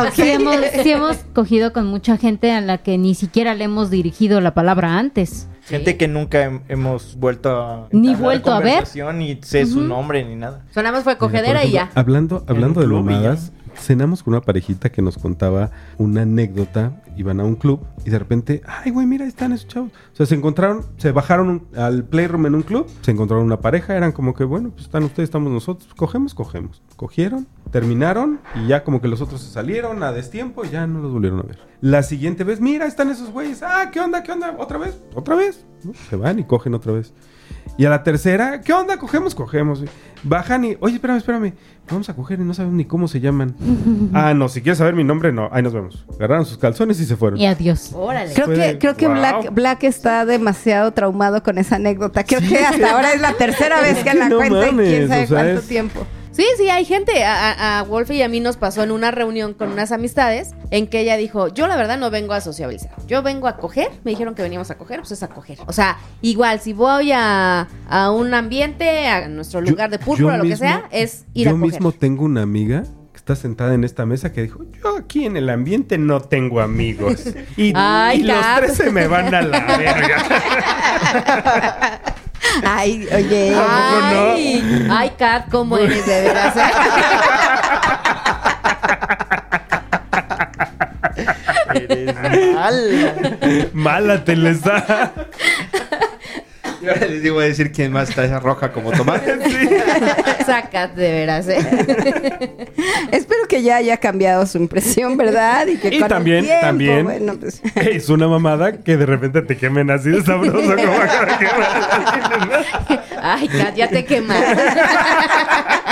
Ok. sí, hemos, sí hemos cogido con mucha gente a la que ni siquiera le hemos dirigido la palabra antes. Gente que nunca hem- hemos vuelto a... Ni vuelto a ver. conversación, Ni sé su nombre ni nada. Sonamos fue cogedera y ya. Hablando, hablando de mamadas, cenamos con una parejita que nos contaba una anécdota. Iban a un club y de repente, ay, güey, mira, están esos chavos. O sea, se encontraron, se bajaron al playroom en un club, se encontraron una pareja, eran como que, bueno, pues están ustedes, estamos nosotros, cogemos, cogemos. Cogieron, terminaron y ya como que los otros se salieron a destiempo y ya no los volvieron a ver. La siguiente vez, mira, están esos güeyes, ah, ¿qué onda, qué onda? ¿Otra vez? ¿Otra vez? ¿No? Se van y cogen otra vez. Y a la tercera, ¿qué onda? ¿Cogemos? Cogemos. Bajan y, oye, espérame, espérame. Vamos a coger y no sabemos ni cómo se llaman. ah, no, si quieres saber mi nombre, no. Ahí nos vemos. Agarraron sus calzones y se fueron. Y adiós. Órale. Creo Fue que, de, creo que wow. Black, Black está demasiado traumado con esa anécdota. Creo que hasta ahora es la tercera vez que la no cuenta en quién sabe o sea, cuánto es- tiempo. Sí, sí, hay gente. A, a, Wolfe y a mí nos pasó en una reunión con unas amistades en que ella dijo: Yo, la verdad, no vengo a sociabilizar. Yo vengo a coger. Me dijeron que veníamos a coger, pues es a coger. O sea, igual, si voy a, a un ambiente, a nuestro Yo- lugar de púrpura, yo lo que sea, es ir Yo a coger. mismo tengo una amiga que está sentada en esta mesa que dijo, yo aquí en el ambiente no tengo amigos. Y, Ay, y los tres se me van a la verga. Ay, oye. Ay, ay, Kat, ¿cómo eres de veras? eh? Eres mal. Mala te les da. Y ahora les digo a decir quién más está esa roja como tomate. Esa Kat, de veras, ¿eh? Espero que ya haya cambiado su impresión, ¿verdad? Y, que Y con el también, tiempo, también, bueno, pues- es una mamada que de repente te quemen así de sabroso como acá que Ay, Kat, ya te quemaste.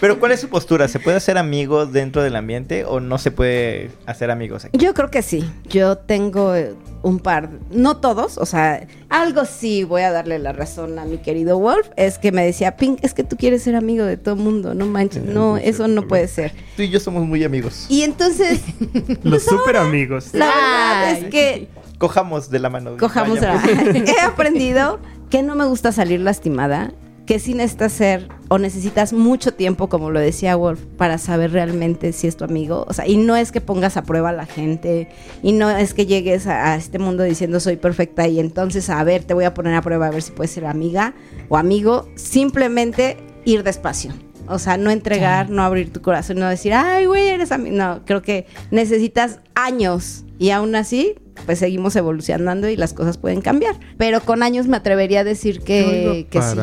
Pero ¿cuál es su postura? ¿Se puede hacer amigos dentro del ambiente o no se puede hacer amigos aquí? Yo creo que sí. Yo tengo eh, un par, no todos, o sea, algo sí voy a darle la razón a mi querido Wolf, es que me decía, Pink, es que tú quieres ser amigo de todo el mundo, no manches, no, eso no puede ser. Tú y yo somos muy amigos. Y entonces, Los super amigos. la verdad es que Cojamos de la mano. cojamos vayamos. a- He aprendido que no me gusta salir lastimada, que sí necesitas ser o necesitas mucho tiempo, como lo decía Wolf, para saber realmente si es tu amigo. O sea, y no es que pongas a prueba a la gente, y no es que llegues a, a este mundo diciendo soy perfecta y entonces, a ver, te voy a poner a prueba a ver si puedes ser amiga o amigo. Simplemente ir despacio. O sea, no entregar, no abrir tu corazón, no decir, ay, güey, eres amigo. No, creo que necesitas años y aún así, pues seguimos evolucionando y las cosas pueden cambiar. Pero con años me atrevería a decir que, que sí.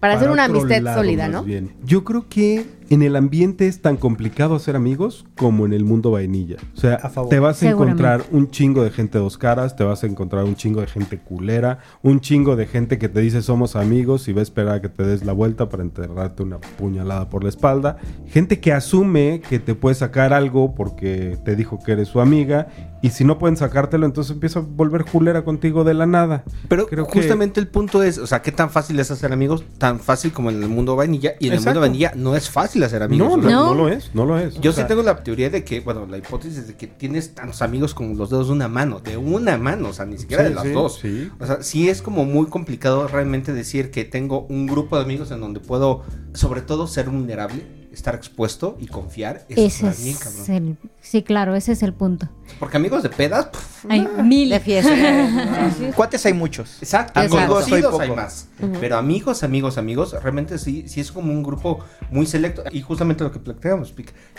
Para hacer una amistad lado, sólida, ¿no? bien. Yo creo que en el ambiente es tan complicado hacer amigos como en el mundo vainilla. O sea, A favor. te vas a encontrar un chingo de gente dos caras, te vas a encontrar un chingo de gente culera, un chingo de gente que te dice somos amigos y va a esperar a que te des la vuelta para enterrarte una puñalada por la espalda. Gente que asume que te puede sacar algo porque te dijo que eres su amiga y si no pueden entonces empieza a volver culera contigo de la nada. Pero Creo que- justamente el punto es, o sea, ¿qué tan fácil es hacer amigos? Tan fácil como en el mundo vainilla. Y en el mundo vainilla no es fácil hacer amigos. No, no, sea, no, No. lo es, no lo es. Yo O sí sea, tengo la teoría de que, bueno, la hipótesis de que tienes tantos amigos como los dedos de una mano, de una mano, o sea, ni siquiera Sí, de las sí, dos. sí. O sea, sí es como muy complicado realmente decir que tengo un grupo de amigos en donde puedo, sobre todo, ser vulnerable, estar expuesto y confiar. Eso Ese está bien, es cabrón. el... Sí, claro, ese es el punto. Porque amigos de pedas, pff, Hay mil. De fiesta. Cuates hay muchos. Exacto, Amigos conocidos soy poco. hay más. Pero amigos, amigos, amigos, realmente sí, sí es como un grupo muy selecto. Y justamente lo que planteamos,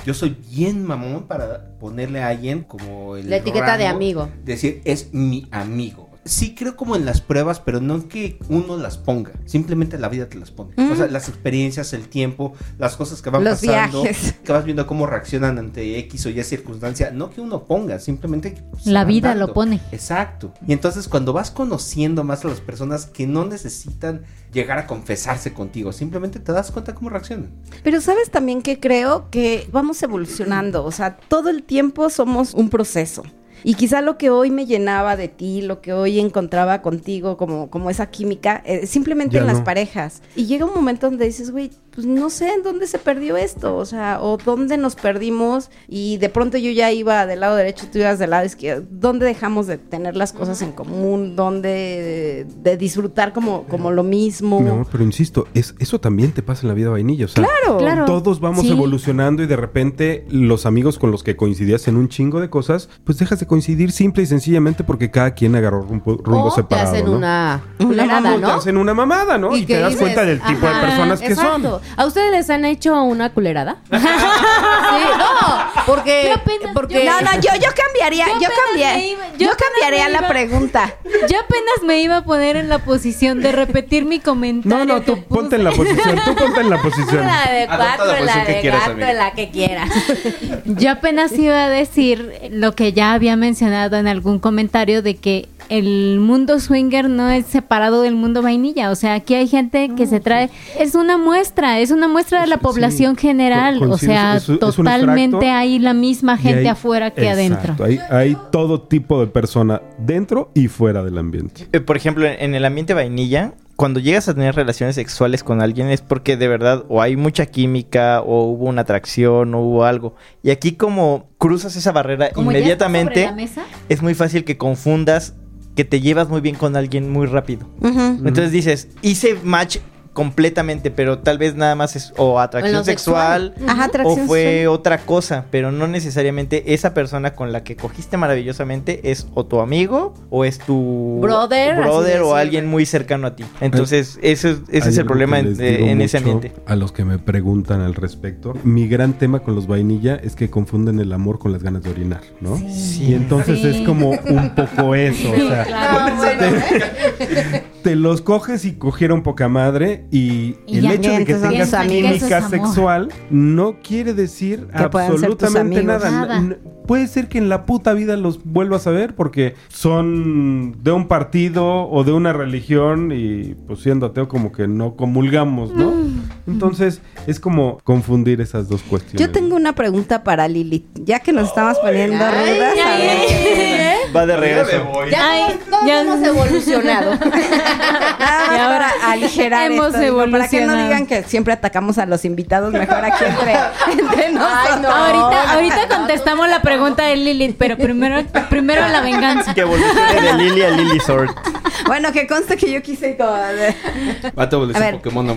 yo soy bien mamón para ponerle a alguien como el La etiqueta de amigo. Decir, es mi amigo. Sí creo como en las pruebas, pero no que uno las ponga. Simplemente la vida te las pone. O sea, las experiencias, el tiempo, las cosas que van Los pasando. viajes. Que vas viendo cómo reaccionan ante X o Y circunstancia. No que uno ponga, simplemente... pues, La vida dando. lo pone. Exacto. Y entonces cuando vas conociendo más a las personas que no necesitan llegar a confesarse contigo, simplemente te das cuenta cómo reaccionan. Pero sabes también que creo que vamos evolucionando, o sea, todo el tiempo somos un proceso. Y quizá lo que hoy me llenaba de ti, lo que hoy encontraba contigo como, como esa química, eh, simplemente Ya en las parejas. Y llega un momento donde dices, güey, pues no sé en dónde se perdió esto, o sea, o dónde nos perdimos y de pronto yo ya iba del lado derecho, tú ibas del lado izquierdo. ¿Dónde dejamos de tener las cosas en común? ¿Dónde de, disfrutar como, como lo mismo? No, pero insisto, es, eso también te pasa en la vida vainilla. O sea, Claro. Claro. todos vamos Sí. evolucionando y de repente los amigos con los que coincidías en un chingo de cosas, pues dejas de coincidir simple y sencillamente porque cada quien agarró rumbo, rumbo o te separado. hacen ¿no? una Una culerada, mamá, Te ¿no? hacen una mamada, ¿no? Y, te das dices, cuenta del tipo de personas que exacto. son. ¿A ustedes les han hecho una culerada? sí, no, porque... Yo apenas- porque No, no, yo, yo cambiaría, Yo yo, cambiaría, me iba- yo, yo apenas cambiaría me la iba- pregunta. Yo apenas me iba a poner en la posición de repetir mi comentario. No, no, tú ponte en la posición, tú ponte en la posición. La de cuatro, la la, de quieras, gato, amiga. la que quieras. Yo apenas iba a decir lo que ya había mencionado en algún comentario de que el mundo swinger no es separado del mundo vainilla. O sea, aquí hay gente que se trae. Es una muestra, es una muestra de la Sí, población general. O sea, es- es totalmente extracto hay la misma gente hay- afuera que Exacto, adentro. Hay, hay todo tipo de persona dentro y fuera del ambiente. Eh, Por ejemplo, en el ambiente vainilla, cuando llegas a tener relaciones sexuales con alguien es porque de verdad o hay mucha química o hubo una atracción o hubo algo. Y aquí como cruzas esa barrera Como ya está inmediatamente, sobre la mesa, es muy fácil que confundas que te llevas muy bien con alguien muy rápido. Entonces dices, hice match completamente, pero tal vez nada más es o atracción sexual, sexual. Ajá, o atracción fue sexual. otra cosa, pero no necesariamente esa persona con la que cogiste maravillosamente es o tu amigo o es tu Brother, brother o alguien muy cercano a ti. Entonces, eso es, ese es el problema en, eh, en ese ambiente. A los que me preguntan al respecto, mi gran tema con los vainilla es que confunden el amor con las ganas de orinar, ¿no? Y entonces Sí. es como un poco eso, o sea, claro. te, te los coges y cogieron poca madre y, Y el ya, hecho de que tengas química es sexual no quiere decir Que absolutamente nada. Puede ser que en la puta vida los vuelvas a ver porque son de un partido o de una religión y pues siendo ateo como que no comulgamos, ¿no? Entonces es como confundir esas dos cuestiones. Yo tengo una pregunta para Lilith. Ya que nos estamos poniendo ay, rudas, a ay, ver. ay, Va de regreso. Ya Ay, todos, todos ya- hemos evolucionado. Y ahora aligerar hemos esto, digo, para que no digan que siempre atacamos a los invitados, mejor aquí entre, entre nosotros. no. ahorita, ahorita contestamos la pregunta de Lilith, pero primero, primero la venganza. Que evolucione de Lily a Lily Sword. Bueno, que conste que yo quise como de- Va a A ver. Pokémon.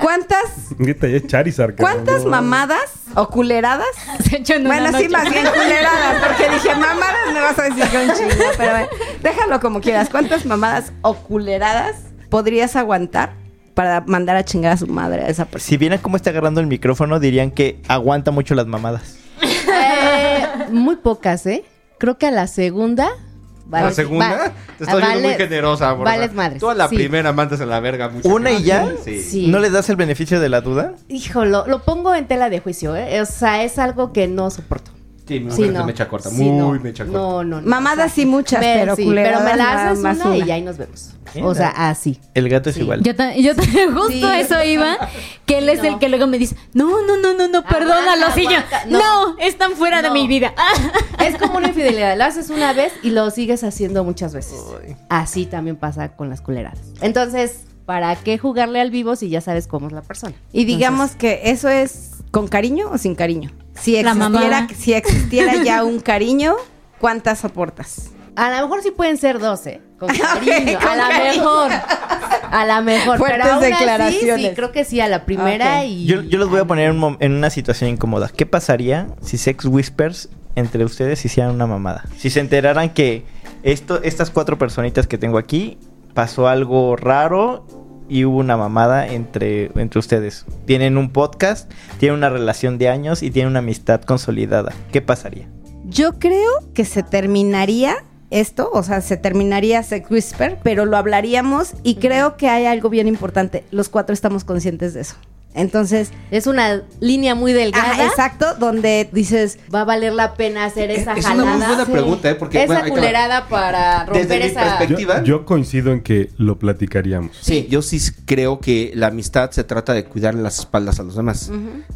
¿Cuántas, Ahorita ya es Charizard. cuántas No, mamadas o culeradas? Se echó en una Bueno, sí, noche. más bien culeradas, porque dije mamadas me vas a decir que un chingo, pero bueno, déjalo como quieras. ¿Cuántas mamadas o culeradas podrías aguantar para mandar a chingar a su madre a esa persona? Si vieran cómo está agarrando el micrófono, dirían que aguanta mucho las mamadas. Eh, muy pocas, ¿eh? Creo que a la segunda. ¿La segunda? va- Te estoy viendo muy vale- generosa, borra. Vales madres. Tú a la sí. primera mandas en la verga mucho. ¿Una y ya? Sí. Sí. ¿No les das el beneficio de la duda? Hijo, lo, lo pongo en tela de juicio, ¿eh? O sea, es algo que no soporto. Sí, mi Sí, no. mecha corta. Sí, muy no. mecha corta. No, no, no. Mamadas sí muchas, Me- pero sí, culeradas pero me la haces más una, una. y ahí nos vemos. O sea, así. El gato es Sí. igual. Yo, ta- yo ta- justo eso iba, que él es el que luego me dice, no, no, no, no, no, perdónalo, sí, yo, no. No. están fuera de mi vida. Es como una infidelidad. Lo haces una vez y lo sigues haciendo muchas veces. Uy. Así también pasa con las culeradas. Entonces, ¿para qué jugarle al vivo si ya sabes cómo es la persona? Y digamos que eso es con cariño o sin cariño. Si existiera, si existiera ya un cariño, ¿cuántas aportas? A lo mejor sí pueden ser 12. Con cariño. con a la cariño. mejor. A la mejor. Fuertes pero aún así, declaraciones. sí, creo que sí, a la primera y. Yo, yo los voy a poner en, en una situación incómoda. ¿Qué pasaría si Sex Whispers entre ustedes hicieran una mamada? Si se enteraran que esto, estas cuatro personitas que tengo aquí pasó algo raro y hubo una mamada entre, entre ustedes. Tienen un podcast, tienen una relación de años y tienen una amistad consolidada. ¿Qué pasaría? Yo creo que se terminaría esto, o sea, se terminaría Sex Whisper, pero lo hablaríamos y creo que hay algo bien importante. Los cuatro estamos conscientes de eso. Entonces, Es una línea muy delgada. ajá, exacto, donde dices, Va a valer la pena hacer esa es jalada. una muy buena pregunta, ¿eh? Porque, esa bueno, culerada para romper Desde mi esa. perspectiva- Yo, yo coincido en que lo platicaríamos. Sí, yo sí creo que la amistad se trata de cuidar las espaldas a los demás.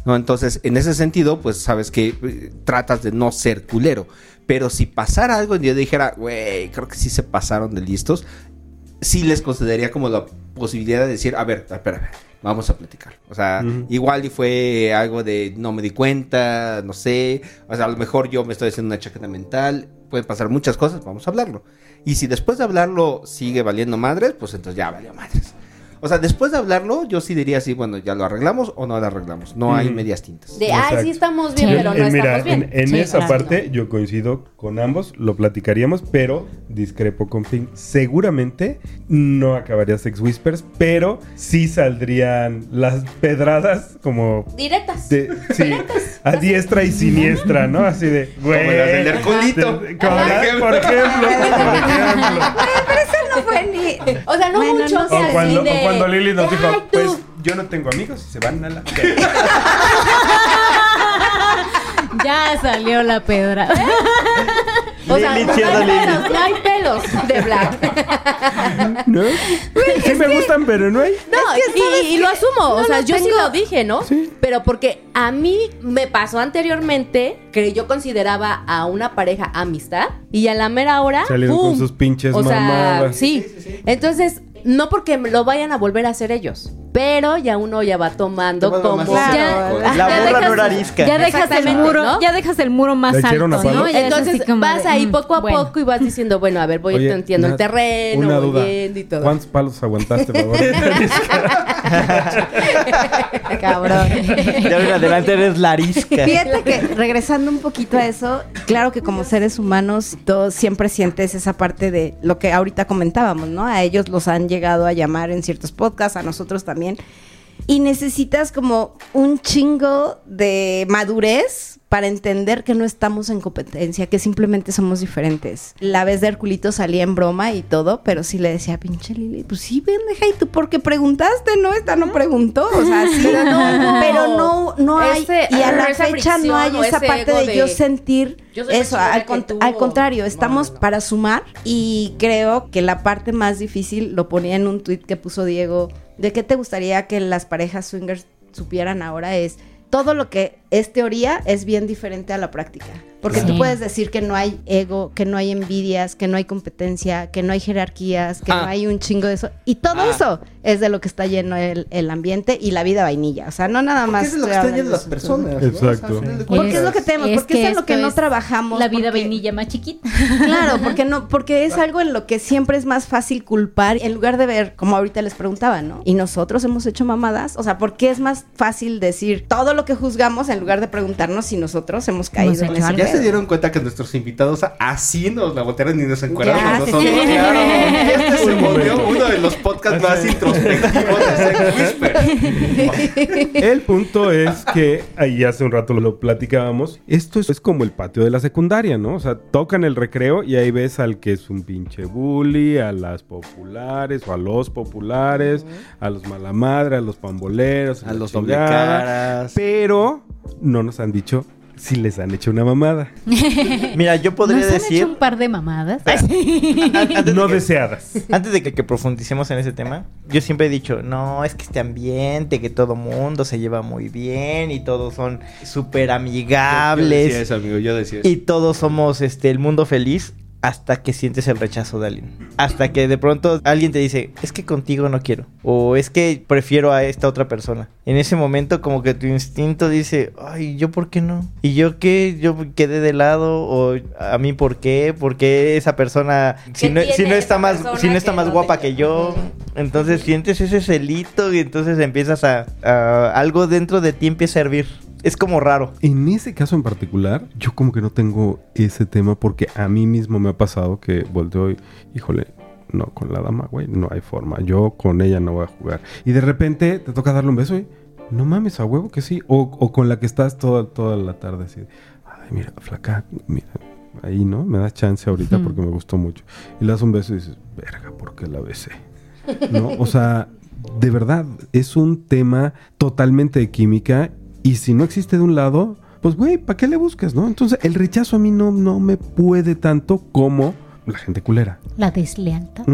¿no? Entonces, en ese sentido, pues sabes que eh, tratas de no ser culero. Pero si pasara algo y yo dijera, güey, creo que sí se pasaron de listos, sí les consideraría como la posibilidad de decir, a ver, espera, vamos a platicar. O sea, igual y fue algo de no me di cuenta, no sé. O sea, a lo mejor yo me estoy haciendo una chaqueta mental. Pueden pasar muchas cosas, vamos a hablarlo. Y si después de hablarlo sigue valiendo madres, pues entonces ya valió madres. O sea, después de hablarlo, yo sí diría así, bueno, ya lo arreglamos o no lo arreglamos. No hay Ujú. medias tintas. De, Exacto. ay, sí estamos bien, Sí. pero no Eh, estamos mira, bien. en, en Sí, esa claro. parte yo coincido con ambos, lo platicaríamos, pero discrepo con Finn. Seguramente no acabaría Sex Whispers, pero sí saldrían las pedradas como Directas. de, sí, a diestra y siniestra, ¿no? Así de, güey. Como las del como Por la- ejemplo. por ejemplo, por ejemplo. fue ni... O sea, no Bueno, mucho. no O cuando, de- o cuando Lili nos dijo, pues yo no tengo amigos y se van a la... ya salió la pedra. O sea, no hay pelos, no hay pelos de Black. ¿No? Sí me gustan, pero no hay. No, y, y lo asumo. o sea, yo sí lo dije, ¿no? Pero porque a mí me pasó anteriormente que yo consideraba a una pareja amistad y a la mera hora. Salieron con sus pinches o sea, mamadas. Sí. Entonces, no porque lo vayan a volver a hacer ellos, pero ya uno ya va tomando como. Claro. ¿eh? La Ya dejas- no era arisca. Ya dejas el muro, ¿no? ya dejas el muro más ¿La hicieron alto? ¿no? Ya es Entonces vas de, ahí mm, poco a bueno. poco y vas diciendo, bueno, a ver, voy Oye, entiendo el terreno, una voy duda. viendo y todo. ¿Cuántos palos aguantaste, por favor? Cabrón. En adelante eres la arisca. Fíjate que regresando un poquito a eso, claro que como seres humanos todos siempre sientes esa parte de lo que ahorita comentábamos, ¿no? A ellos los han llegado a llamar en ciertos podcasts, a nosotros también. Y necesitas como un chingo de madurez para entender que no estamos en competencia, que simplemente somos diferentes. La vez de Herculito salía en broma y todo, pero sí le decía, pinche Lili, pues sí, pendeja, ¿y tú por qué preguntaste? No, esta no preguntó, o sea, sí, Pero no. pero no, no hay, Ese- y a la fecha no hay esa parte de, de, yo sentir yo eso, al, cont- contrario, estamos no, no. para sumar y creo que la parte más difícil lo ponía en un tuit que puso Diego, de qué te gustaría que las parejas swingers supieran ahora es todo lo que es teoría es bien diferente a la práctica. Porque Sí. tú puedes decir que no hay ego, que no hay envidias, que no hay competencia, que no hay jerarquías, que Ah. no hay un chingo de eso. Y todo eso es de lo que está lleno el, el ambiente y la vida vainilla. O sea, no nada Porque más. eso es lo que están hablando las personas. Exacto. O sea, Porque es lo que tenemos, Es porque es en lo que no trabajamos. La vida porque- vainilla más chiquita. Claro, porque no, porque es algo en lo que siempre es más fácil culpar, en lugar de ver, como ahorita les preguntaba, ¿no? Y nosotros hemos hecho mamadas, o sea, ¿por qué es más fácil decir todo lo que juzgamos en lugar de preguntarnos si nosotros hemos caído Hemos en ese. Ya se dieron cuenta que nuestros invitados así nos la voltearon y nos encuadraron nosotros. sí. Claro. Este se volvió uno de los podcasts más introspectivos de Sex Whisper. El punto es que ahí hace un rato lo platicábamos. Esto es, es como el patio de la secundaria, ¿no? O sea, tocan el recreo y ahí ves al que es un pinche bully, a las populares o a los populares, a los malamadre, a los pamboleros, A los doblecaras. Pero no nos han dicho si les han hecho una mamada. Mira, yo podría Nos han decir, hecho un par de mamadas. antes, No de que, deseadas. antes de que, que profundicemos en ese tema, yo siempre he dicho, no, es que este ambiente, que todo mundo se lleva muy bien y todos son súper Yo decía amigables eso, amigo, yo decía eso. y todos somos este el mundo feliz hasta que sientes el rechazo de alguien. Hasta que de pronto alguien te dice, es que contigo no quiero. O es que prefiero a esta otra persona. En ese momento como que tu instinto dice, ay, ¿yo por qué no? ¿Y yo qué? ¿Yo quedé de lado? ¿O a mí por qué? ¿Por qué esa persona, si ¿Qué no, si no está más, si no está más no guapa que yo? Entonces sientes ese celito y entonces empiezas a, a- algo dentro de ti empieza a hervir. Es como raro. En ese caso en particular, yo como que no tengo ese tema porque a mí mismo me ha pasado que volteo y, híjole, no, con la dama, güey, no hay forma. Yo con ella no voy a jugar. Y de repente te toca darle un beso y, no mames, a huevo que sí. O, o con la que estás toda, toda la tarde así, ay, mira, flaca, mira, ahí, ¿no? Me das chance ahorita porque me gustó mucho. Y le das un beso y dices, verga, ¿por qué la besé? ¿No? O sea, de verdad, es un tema totalmente de química y si no existe de un lado, pues güey, ¿para qué le buscas, no? Entonces, el rechazo a mí no, no me puede tanto como la gente culera. La deslealtad.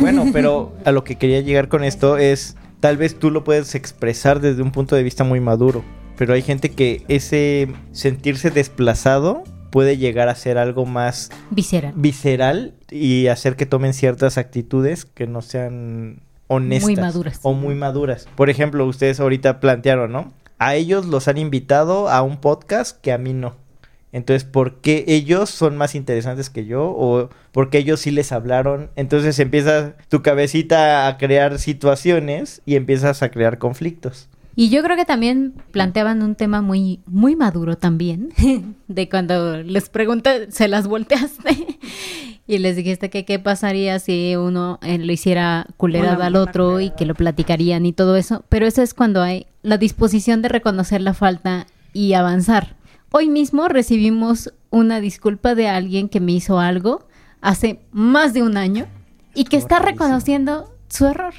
Bueno, pero a lo que quería llegar con esto es, tal vez tú lo puedes expresar desde un punto de vista muy maduro, pero hay gente que ese sentirse desplazado puede llegar a ser algo más Visceral. visceral y hacer que tomen ciertas actitudes que no sean honestas Muy maduras. o muy maduras. Por ejemplo, ustedes ahorita plantearon, ¿no? A ellos los han invitado a un podcast que a mí no. Entonces, ¿por qué ellos son más interesantes que yo? ¿O por qué ellos sí les hablaron? Entonces empieza tu cabecita a crear situaciones y empiezas a crear conflictos. Y yo creo que también planteaban un tema muy, muy maduro también, de cuando les pregunté, se las volteaste y les dijiste que qué pasaría si uno eh, lo hiciera culerada al otro y que lo platicarían y todo eso, pero eso es cuando hay la disposición de reconocer la falta y avanzar. Hoy mismo recibimos una disculpa de alguien que me hizo algo hace más de un año y que está reconociendo su error.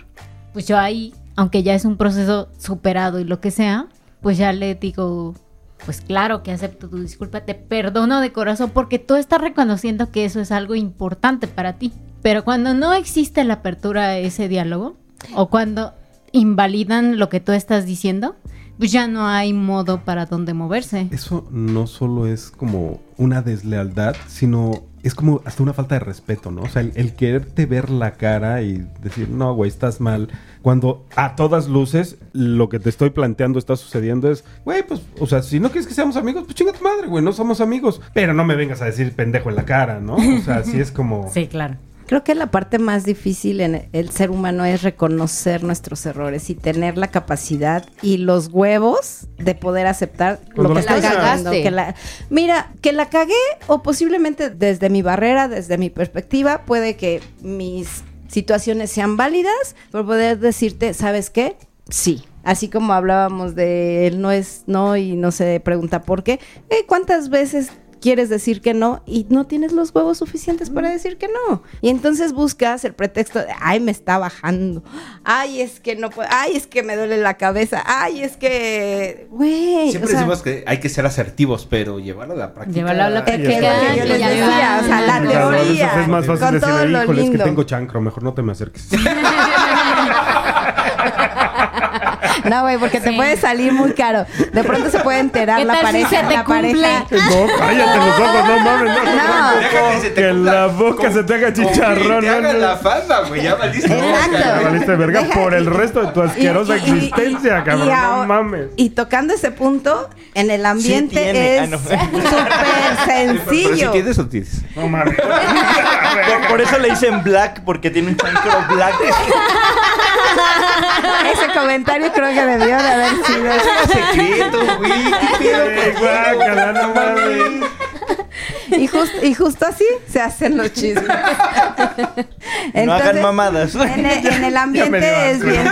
Pues yo ahí, aunque ya es un proceso superado y lo que sea, pues ya le digo, pues claro que acepto tu disculpa, te perdono de corazón porque tú estás reconociendo que eso es algo importante para ti. Pero cuando no existe la apertura a ese diálogo, o cuando invalidan lo que tú estás diciendo, pues ya no hay modo para dónde moverse. Eso no solo es como una deslealtad, sino es como hasta una falta de respeto, ¿no? O sea, el, quererte ver la cara y decir, no, güey, estás mal. Cuando a todas luces lo que te estoy planteando está sucediendo es, güey, pues, o sea, si no quieres que seamos amigos, pues chinga tu madre, güey, no somos amigos. Pero no me vengas a decir pendejo en la cara, ¿no? O sea, sí es como... Sí, claro. Creo que la parte más difícil en el ser humano es reconocer nuestros errores y tener la capacidad y los huevos de poder aceptar Cuando lo que la cagaste. haciendo. Que la, mira, que la cagué o posiblemente desde mi barrera, desde mi perspectiva, puede que mis situaciones sean válidas, pero poder decirte, ¿sabes qué? Sí. Así como hablábamos de él no es no y no se pregunta por qué. eh, ¿Cuántas veces quieres decir que no y no tienes los huevos suficientes para decir que no. Y entonces buscas el pretexto de, ay, me está bajando. Ay, es que no puedo. Ay, es que me duele la cabeza. Ay, es que, güey. Siempre o sea, decimos que hay que ser asertivos, pero llevarlo a la práctica. Llevarlo a la práctica. lo que yo les decía, o sea, la Claro, teoría. es más fácil con todo decirle, lo híjole, es que lindo". tengo chancro, mejor no te me acerques. No, güey, porque te Sí. puede salir muy caro. De pronto se puede enterar ¿Qué la tal si pareja, se te la cumple? pareja. no, cállate los ojos, no mames, no. No. Se te Que cumpla. la boca Como- se te haga chicharrón, que Te ¿no? haga la falda, güey. Ya valiste. Ya valiste verga Deja- por el resto de tu asquerosa Y- y- existencia, y- cabrón. y no mames. Y tocando ese punto, en el ambiente es Ah, no. súper Pero si sencillo. tienes o tienes. No mames. Por, por eso le dicen black, porque tiene un chancro black. Ese comentario creo que debió de haber sido. secreto, güey. ¿Qué pedo Ey, contigo, guácala, no mames. Y, jus- y justo así se hacen los chismes. no hagan mamadas. En el, en el ambiente es bien,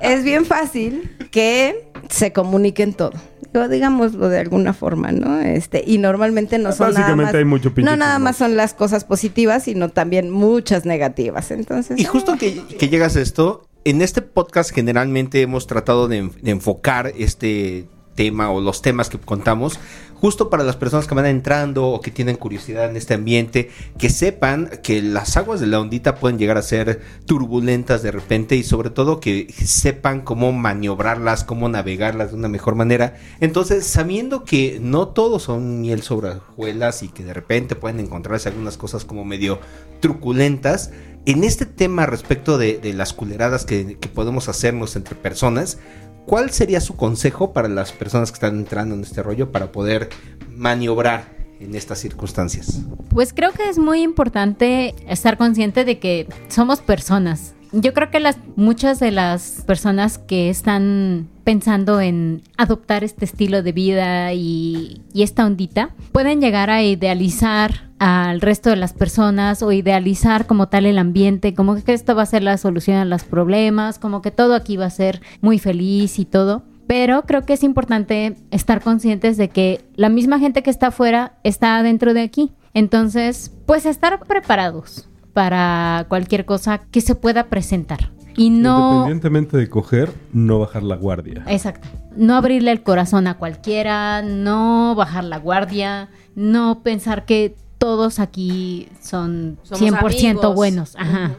es bien fácil que se comuniquen todo. Digo, digámoslo de alguna forma, ¿no? Este, y normalmente no son nada Básicamente más, hay mucho no nada más son las cosas positivas, sino también muchas negativas. Entonces, Y justo que, que llegas a esto, en este podcast generalmente hemos tratado de, en- de enfocar este tema o los temas que contamos justo para las personas que van entrando o que tienen curiosidad en este ambiente, que sepan que las aguas de la ondita pueden llegar a ser turbulentas de repente y sobre todo que sepan cómo maniobrarlas, cómo navegarlas de una mejor manera. Entonces, sabiendo que no todos son miel sobre hojuelas y que de repente pueden encontrarse algunas cosas como medio truculentas, en este tema respecto de, las culeradas que, que podemos hacernos entre personas, ¿cuál sería su consejo para las personas que están entrando en este rollo para poder maniobrar en estas circunstancias? Pues creo que es muy importante estar consciente de que somos personas. Yo creo que las muchas de las personas que están pensando en adoptar este estilo de vida y, esta ondita pueden llegar a idealizar al resto de las personas o idealizar como tal el ambiente, como que esto va a ser la solución a los problemas, como que todo aquí va a ser muy feliz y todo. Pero creo que es importante estar conscientes de que la misma gente que está afuera está dentro de aquí. Entonces, pues estar preparados para cualquier cosa que se pueda presentar. Y no... Independientemente de coger, no bajar la guardia. Exacto. No abrirle el corazón a cualquiera, no bajar la guardia, no pensar que todos aquí son Somos 100% amigos. buenos. Ajá.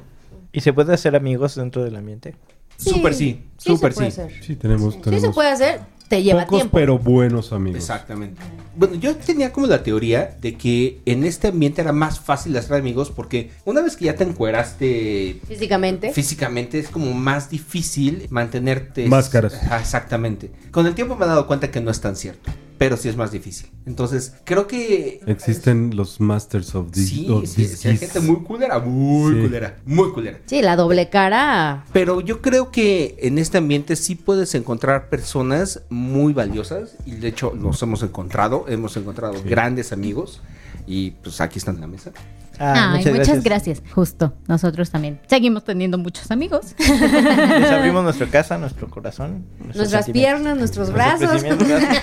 ¿Y se puede hacer amigos dentro del ambiente? Súper sí, súper se puede sí. hacer. Sí, tenemos, Sí tenemos se puede hacer, te lleva pocos tiempo. pero buenos amigos. Exactamente. Bueno, yo tenía como la teoría de que en este ambiente era más fácil hacer amigos porque una vez que ya te encueraste Físicamente. físicamente es como más difícil mantenerte. Máscaras. Exactamente. Con el tiempo me he dado cuenta que no es tan cierto, pero sí es más difícil. Entonces, creo que Existen los Masters of this. Sí, of sí, sí, hay gente muy culera, muy Sí. culera, muy culera. Sí, la doble cara. Pero yo creo que en este ambiente sí puedes encontrar personas muy valiosas y de hecho los hemos encontrado, hemos encontrado grandes amigos y pues aquí están en la mesa. Ah, Ay, muchas, gracias. Justo, nosotros también. Seguimos teniendo muchos amigos. Les abrimos nuestra casa, nuestro corazón. Nuestras piernas, nuestros brazos.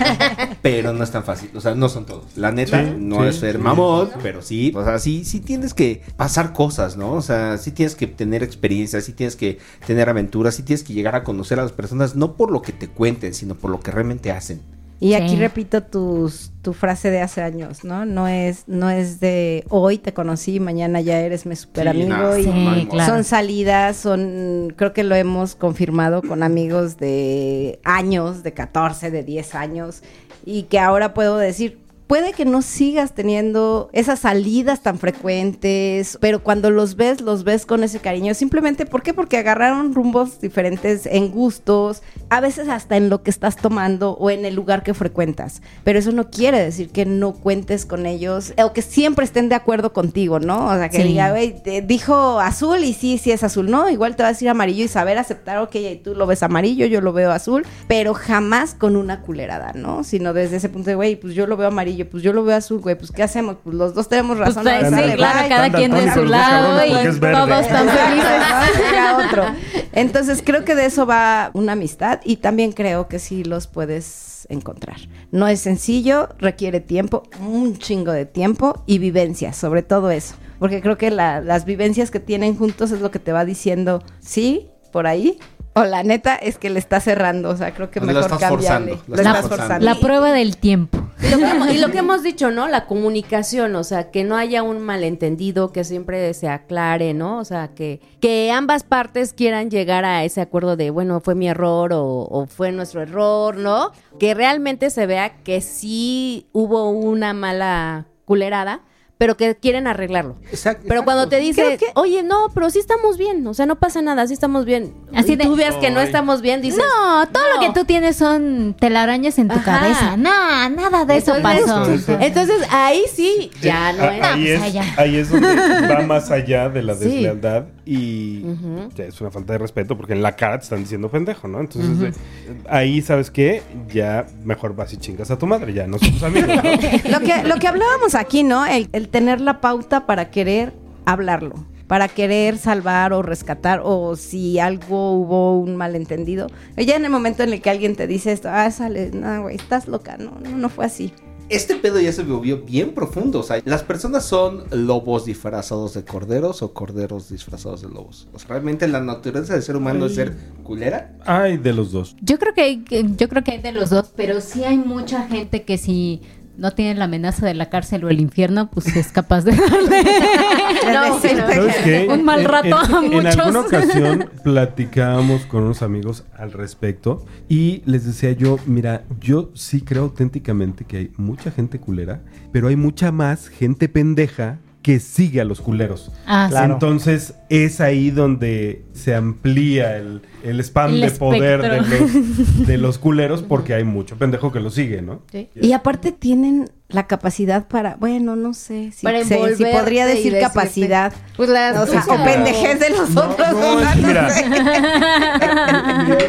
Pero no es tan fácil, o sea, no son todos. La neta, Sí, no sí, es ser sí. mamón, pero sí, o sea, sí, sí tienes que pasar cosas, ¿no? O sea, sí tienes que tener experiencias, sí tienes que tener aventuras, sí tienes que llegar a conocer a las personas, no por lo que te cuenten, sino por lo que realmente hacen. Y aquí Sí. repito tus, tu frase de hace años, ¿no? No es, no es de hoy te conocí, mañana ya eres mi super amigo. no, y Sí, claro. Son salidas, son, creo que lo hemos confirmado con amigos de años, de 14, de 10 años, y que ahora puedo decir, puede que no sigas teniendo esas salidas tan frecuentes, pero cuando los ves, los ves con ese cariño. Simplemente, ¿por qué? Porque agarraron rumbos diferentes en gustos, a veces hasta en lo que estás tomando o en el lugar que frecuentas. Pero eso no quiere decir que no cuentes con ellos o que siempre estén de acuerdo contigo, ¿no? O sea, que Sí. diga, güey, dijo azul y sí, sí es azul, ¿no? Igual te va a decir amarillo y saber aceptar, ok, tú lo ves amarillo, yo lo veo azul, pero jamás con una culerada, ¿no? Sino desde ese punto de, güey, pues yo lo veo amarillo, pues yo lo veo azul, güey, pues ¿qué hacemos? Pues los dos tenemos Pues, razón. sí, ahora sale, claro, bye. cada quien de su lado y todos están felices. Otro. Entonces creo que de eso va una amistad y también creo que sí los puedes encontrar. No es sencillo, requiere tiempo, un chingo de tiempo y vivencias, sobre todo eso. Porque creo que la- las vivencias que tienen juntos es lo que te va diciendo, sí, por ahí. O la neta es que le está cerrando, o sea, creo que mejor estás cambiarle. forzando, estás forzando. La prueba del tiempo. Y lo, que, hemos- y lo que hemos dicho, ¿no? La comunicación, o sea, que no haya un malentendido, que siempre se aclare, ¿no? O sea, que, que ambas partes quieran llegar a ese acuerdo de, bueno, fue mi error o, o fue nuestro error, ¿no? Que realmente se vea que sí hubo una mala culerada, pero que quieren arreglarlo. Exacto. Pero cuando te dice, oye, no, pero sí estamos bien, o sea, no pasa nada, sí estamos bien. Así y de- tú ves que no estamos bien, dices, No, todo lo que tú tienes son telarañas en tu Ajá. cabeza. No, nada de eso Entonces- pasó. Eso- Entonces ahí sí, ya no Ah, es. ahí, pues es ahí es donde va más allá de la Sí. Y ya es una falta de respeto porque en la cara te están diciendo pendejo, ¿no? Entonces eh, ahí, ¿sabes qué? Ya mejor vas y chingas a tu madre, ya no somos amigos, ¿no? Lo que, lo que hablábamos aquí, ¿no? El, el tener la pauta para querer hablarlo, para querer salvar o rescatar, o si algo hubo un malentendido. Ya en el momento en el que alguien te dice esto, ah, sale, no, güey, estás loca, no, no, no fue así. Este pedo ya se volvió bien profundo. O sea, las personas son lobos disfrazados de corderos o corderos disfrazados de lobos. O sea, realmente la naturaleza del ser humano es ser culera. Ay, de los dos. Yo creo que hay, yo creo que hay de los dos, pero sí hay mucha gente que si no tiene la amenaza de la cárcel o el infierno, pues es capaz de darle No, Sí, pero- ¿Sabes qué? Un mal En- rato en, a En muchos. alguna ocasión platicábamos con unos amigos al respecto y les decía yo, mira, yo sí creo auténticamente que hay mucha gente culera, pero hay mucha más gente pendeja que sigue a los culeros. Ah, sí. Claro. Entonces es ahí donde se amplía el, el spam El de poder de los, de los culeros porque hay mucho pendejo que lo sigue, ¿no? Y aparte tienen la capacidad para, bueno, no sé, si, Para sé, si envolverte podría decir capacidad. Pues la O sea, o pendejez de los otros. no, no mira.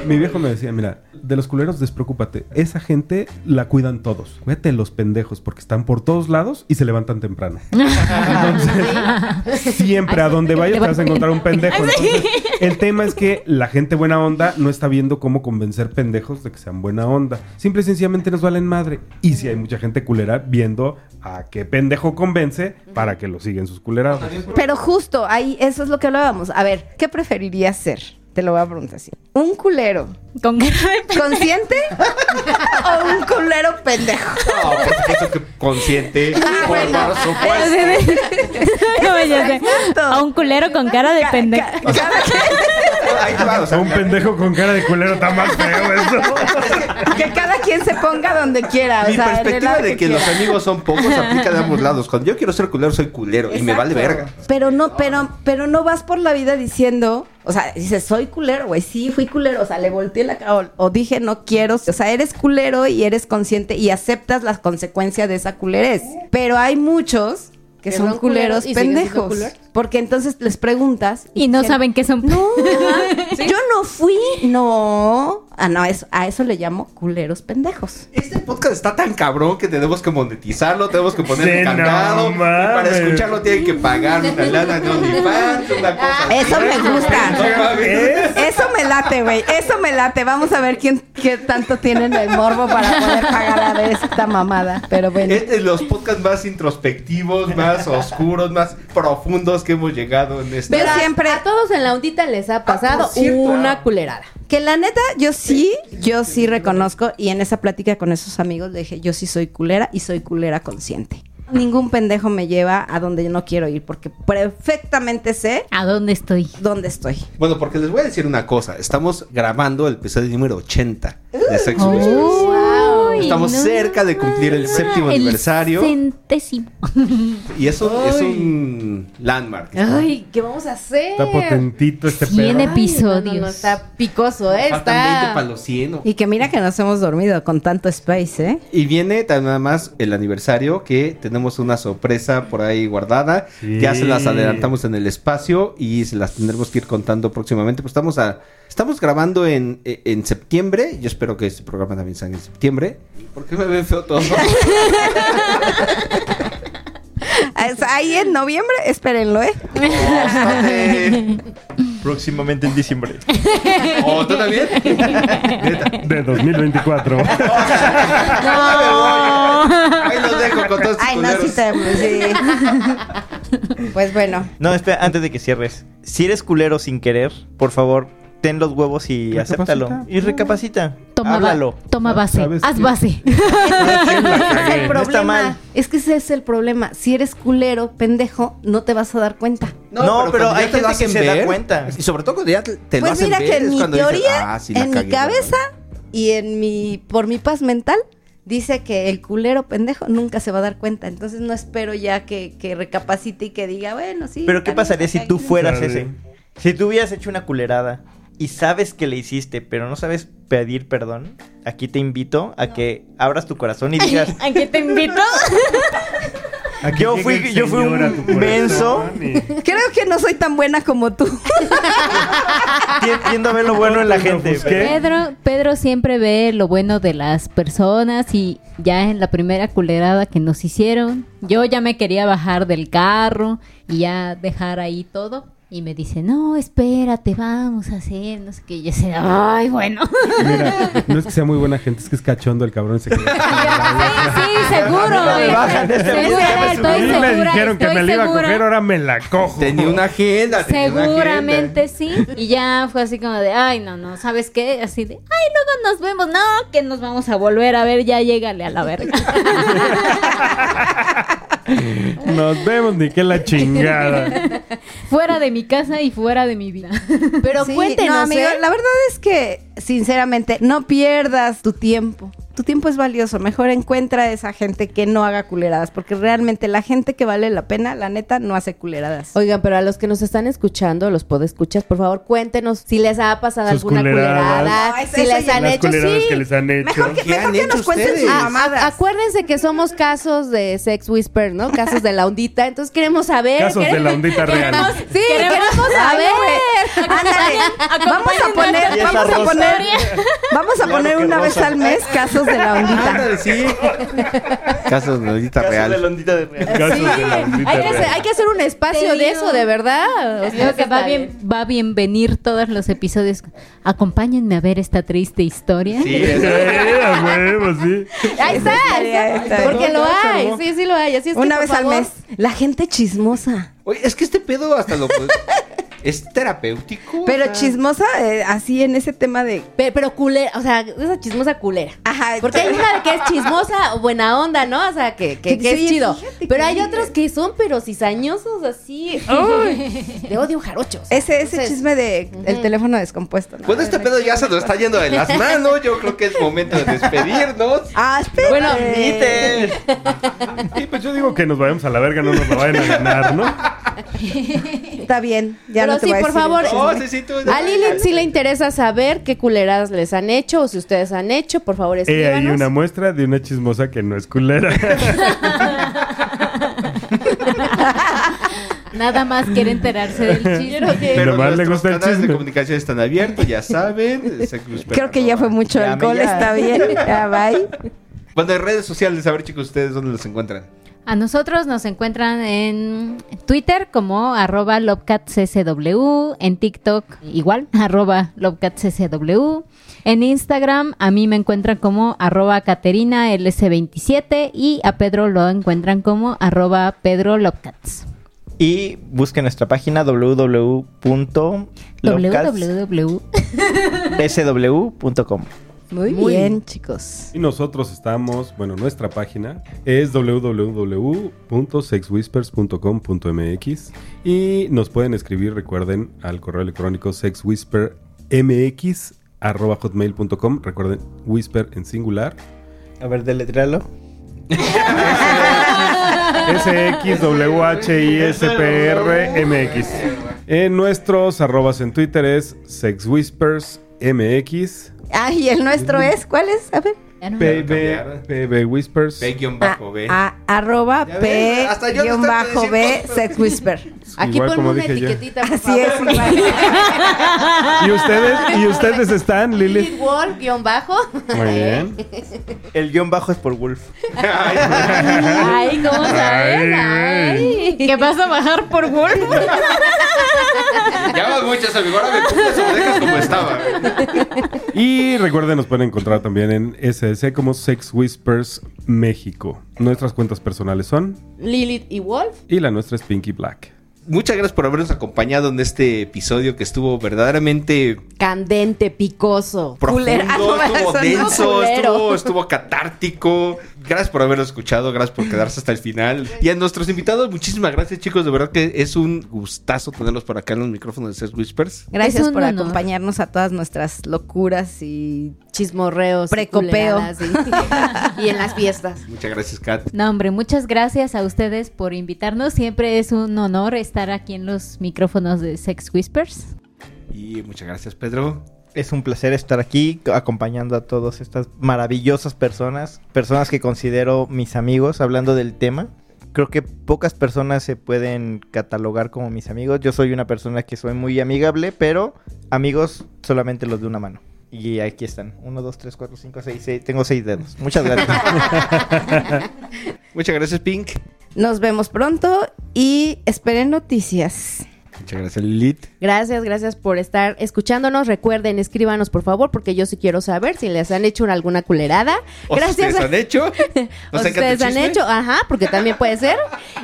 Mi, viejo me decía, mira, de los culeros despreocúpate. Esa gente la cuidan todos. Cuídate de los pendejos porque están por todos lados y se levantan temprano. Entonces, siempre a donde vayas te vas a encontrar un pendejo. Entonces, el tema es que la gente buena onda no está viendo cómo convencer pendejos de que sean buena onda. Simple y sencillamente nos valen madre. Y si hay mucha gente culera viendo a qué pendejo convence para que lo sigan sus culerados. Pero justo ahí, eso es lo que hablábamos. A ver, ¿qué preferirías ser? Te lo voy a preguntar así. ¿Un culero Con consciente o un culero pendejo? No, por supuesto que consciente. Ah, por, bueno. por supuesto. No, ya sé. A un culero con cara de pendejo. Ahí te va, o O sea, un pendejo con cara de culero está más feo eso. Que cada quien se ponga donde quiera. O Mi sea, perspectiva de que los amigos son pocos aplica de ambos lados. Cuando yo quiero ser culero, soy culero y me vale verga. Pero no, pero, pero no vas por la vida diciendo, o sea, dices, soy culero, güey, sí, fui culero, o sea, le volteé la cara, o, o dije, no quiero, o sea, eres culero y eres consciente y aceptas las consecuencias de esa culerez. Pero hay muchos que Que son son culeros culeros pendejos. culeros. Porque entonces les preguntas Y no saben qué son. No, yo no fui, no. Ah, no, eso, a eso le llamo culeros pendejos. Este podcast está tan cabrón que tenemos que monetizarlo, tenemos que no candado. y para escucharlo tienen que pagar una lana de OnlyFans, una cosa así. Eso me gusta. Eso me late, güey. Eso me late. Vamos a ver quién qué tanto tienen el morbo para poder pagar a ver esta mamada. Pero bueno. Es de los podcasts más introspectivos, más oscuros, más profundos que hemos llegado en este. Pero siempre- a todos en la ondita les ha pasado por cierto. una culerada. Que la neta, yo sí, yo sí reconozco, y en esa plática con esos amigos le dije, yo sí soy culera y soy culera consciente. Ningún pendejo me lleva a donde yo no quiero ir, porque perfectamente sé ¿A dónde estoy? dónde estoy. Bueno, porque les voy a decir una cosa. Estamos grabando el episodio número 80 de Sex Oh. Estamos cerca de cumplir el séptimo El aniversario. centésimo. Y eso es un landmark. Ay, ¿qué vamos a hacer? Está potentito este Cien pedo. Ay, episodios. no, no, no, está picoso, ¿eh? Faltan 20 Está... para los 100. Y que mira que nos hemos dormido con tanto space, ¿eh? Y viene nada más el aniversario que tenemos una sorpresa por ahí guardada. Sí. Ya se las adelantamos en el espacio y se las tendremos que ir contando próximamente. Pues estamos a, estamos grabando en, en septiembre. Yo espero que este programa también salga en septiembre. ¿Por qué me ven feo todo? Ahí en noviembre, espérenlo, ¿eh? Próximamente en diciembre. ¿Oh, tú también? De 2024. Ahí los dejo con todos Ay, no, sí, sí. Pues bueno. No, espera, antes de que cierres. Si eres culero sin querer, por favor, ten los huevos y Recapacita. acéptalo. Y recapacita. Toma, Háblalo. toma base. ¿Sabes Haz qué? base. Ese es el No problema. está mal. Es que ese es el problema. Si eres culero, pendejo, no te vas a dar cuenta. No, pero cuando hay gente que se da cuenta. Y sobre todo cuando ya te, lo pues hacen mira ver, que en mi dices, teoría, "Ah, sí en mi cagué", cabeza ¿verdad? y en mi por mi paz mental dice que el culero pendejo nunca se va a dar cuenta. Entonces no espero ya que, que recapacite y que diga, bueno, sí. Pero ¿qué pasaría si tú cagué". fueras ese? Si tú hubieras hecho una culerada y sabes que le hiciste, pero no sabes pedir perdón, aquí te invito a que abras tu corazón y digas, ¿A qué te invito? Aquí Yo fui- yo fui un menso. y- Creo que no soy tan buena como tú. "Tien- tiendo a ver lo bueno en la gente. Pedro, Pedro siempre ve lo bueno de las personas y ya en la primera culerada que nos hicieron, yo ya me quería bajar del carro y ya dejar ahí todo. Y me dice, no, espérate, vamos a hacer, no sé qué. Y yo sé, ay, bueno. Mira, no es que sea muy buena gente, es que es cachondo el cabrón. Se queda- sí, sí, seguro. me dijeron que me la iba a coger, ahora me la cojo. Tenía una agenda. tenía una Seguramente agenda. sí. Y ya fue así como de, ay, no, no, ¿sabes qué? Así de, ay, luego nos vemos. No, que nos vamos a volver a ver, ya llégale a la verga. Nos vemos, ni que la chingada. fuera de mi casa y fuera de mi vida. Pero Sí, cuéntenos, no, amigo, ¿eh? la verdad es que, sinceramente, no pierdas tu tiempo. Tu tiempo es valioso. Mejor encuentra a esa gente que no haga culeradas. Porque realmente la gente que vale la pena, la neta, no hace culeradas. Oigan, pero a los que nos están escuchando, los podescuchas, por favor, cuéntenos si les ha pasado Sus alguna culeradas. culerada, No, si les han hecho, culeradas sí. que les han hecho. Mejor que, ¿Qué mejor han que nos cuenten sus mamadas. a- acuérdense que somos casos de sex whisper, ¿no? Casos de la ondita. Entonces queremos saber. Casos de queremos- la ondita real. queremos- Sí, queremos, Ay, saber. Ándale, vamos a poner, vamos a poner, vamos a poner una vez al mes casos de la ondita. Ándale, sí. Casos de ondita Caso de la ondita de real. Casos de la ondita Hay que, hacer, real. hay que hacer un espacio Te de digo. eso, de verdad. O sea, que va bien, va a bienvenir todos los episodios. Acompáñenme a ver esta triste historia. Sí, Sí, a huevo, sí. Ahí está, ahí. Porque lo hay, sí, sí lo hay. Así es que, Una vez al mes. La gente chismosa. Oye, es que este pedo hasta lo... es terapéutico. Pero o sea, chismosa, eh, así en ese tema de. Pero, pero culera, o sea, esa chismosa culera. Ajá. Porque hay una que es chismosa o buena onda, ¿no? O sea, que, que, Que que es chido. Pero hay otros que son, pero cizañosos así. ¡Ay! De odio jarochos. Ese, ese Entonces, chisme de el teléfono descompuesto. ¿no? Pues este pedo ya se nos está yendo de las manos. Yo creo que es momento de despedirnos. Ah, espera. Bueno, Invite. Sí, pues yo digo que nos vayamos a la verga, no nos lo vayan a ganar, ¿no? Está bien. Ya Pero no te sí, voy a por decir favor. Oh, sí, sí, tú- A Lilith sí le interesa saber qué culeradas les han hecho o si ustedes han hecho, por favor He ahí escríbanos. una muestra de una chismosa que no es culera. nada más quiere enterarse del chisme. Pero Nomás le nuestros gusta el canales de comunicación están abiertos, ya saben. Creo que ya fue mucho Ya, alcohol, ya. está bien. Ya, bye. Bueno, en redes sociales, a ver chicos, ustedes dónde los encuentran. A nosotros nos encuentran en Twitter como arroba LobcatCCW, en TikTok igual, arroba en Instagram a mí me encuentran como arroba CaterinaLS27 y a Pedro lo encuentran como arroba Pedro Lobcats. Y busquen nuestra página www.sw.com. Muy, bien, chicos. Y nosotros estamos, bueno, nuestra página es www.sexwhispers.com.mx y nos pueden escribir, recuerden, al correo electrónico sexwhispermx@hotmail.com. Recuerden, whisper en singular. A ver, deletréalo. S-X-W-H-I-S-P-R-M-X. En nuestros arrobas en Twitter es sexwhispersmx, Ah, y el nuestro es, ¿cuál es? A ver. Pb, pb whispers. A- arroba Ya P ves, hasta yo te guion estaba bajo B diciendo. Sex Whisper. Aquí Igual ponme como una etiquetita, Así es. ¿Y ustedes? ¿Y ustedes están, Lili? Lilith Wolf, guion bajo. Muy bien. El guion bajo es por Wolf. Ay, ¿cómo sabes? Ay. ¿Qué vas a bajar por Wolf? Ya vas muchas, amigo. Ahora me cumples o dejas como estaba. Y recuerden, nos pueden encontrar también en SS como Sex Whispers México. Nuestras cuentas personales son Lilith y Wolf. y la nuestra es Pinky Black. Muchas gracias por habernos acompañado en este episodio que estuvo verdaderamente Candente, picoso. profundo. Ah, estuvo denso, estuvo, estuvo catártico. Gracias por habernos escuchado, gracias por quedarse hasta el final. Y a nuestros invitados, muchísimas gracias, chicos. De verdad que es un gustazo tenerlos por acá en los micrófonos de Sex Whispers. Gracias por honor. acompañarnos a todas nuestras locuras y Chismorreos. Precopeo. Y, y en las fiestas. Muchas gracias, Kat. No, hombre, muchas gracias a ustedes por invitarnos. Siempre es un honor estar aquí en los micrófonos de Sex Whispers. Y muchas gracias, Pedro. Es un placer estar aquí acompañando a todas estas maravillosas personas, personas que considero mis amigos hablando del tema. Creo que pocas personas se pueden catalogar como mis amigos. Yo soy una persona que soy muy amigable, pero amigos solamente los de una mano. Y aquí están. Uno, dos, tres, cuatro, cinco, seis, seis. Tengo seis dedos. Muchas gracias. Muchas gracias, Pink. nos vemos pronto y esperen noticias. Muchas gracias, Lilith. Gracias, gracias por estar escuchándonos. Recuerden, escríbanos por favor, porque yo sí quiero saber si les han hecho alguna culerada. ¿O si Gracias. ustedes a- han hecho? o ¿Nos si encanta el ustedes han hecho, ajá, porque también puede ser.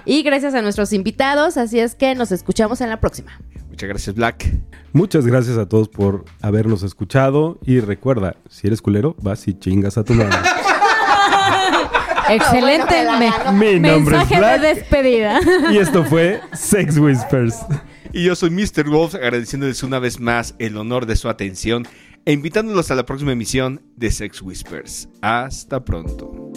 Y gracias a nuestros invitados, así es que nos escuchamos en la próxima. Muchas gracias, Black. Muchas gracias a todos por habernos escuchado. Y recuerda, si eres culero, vas y chingas a tu madre. Excelente bueno, me- claro. Mi nombre es mensaje Black. de despedida. Y esto fue Sex Whispers. Y yo soy Mr. Wolf, agradeciéndoles una vez más el honor de su atención e invitándolos a la próxima emisión de Sex Whispers. Hasta pronto.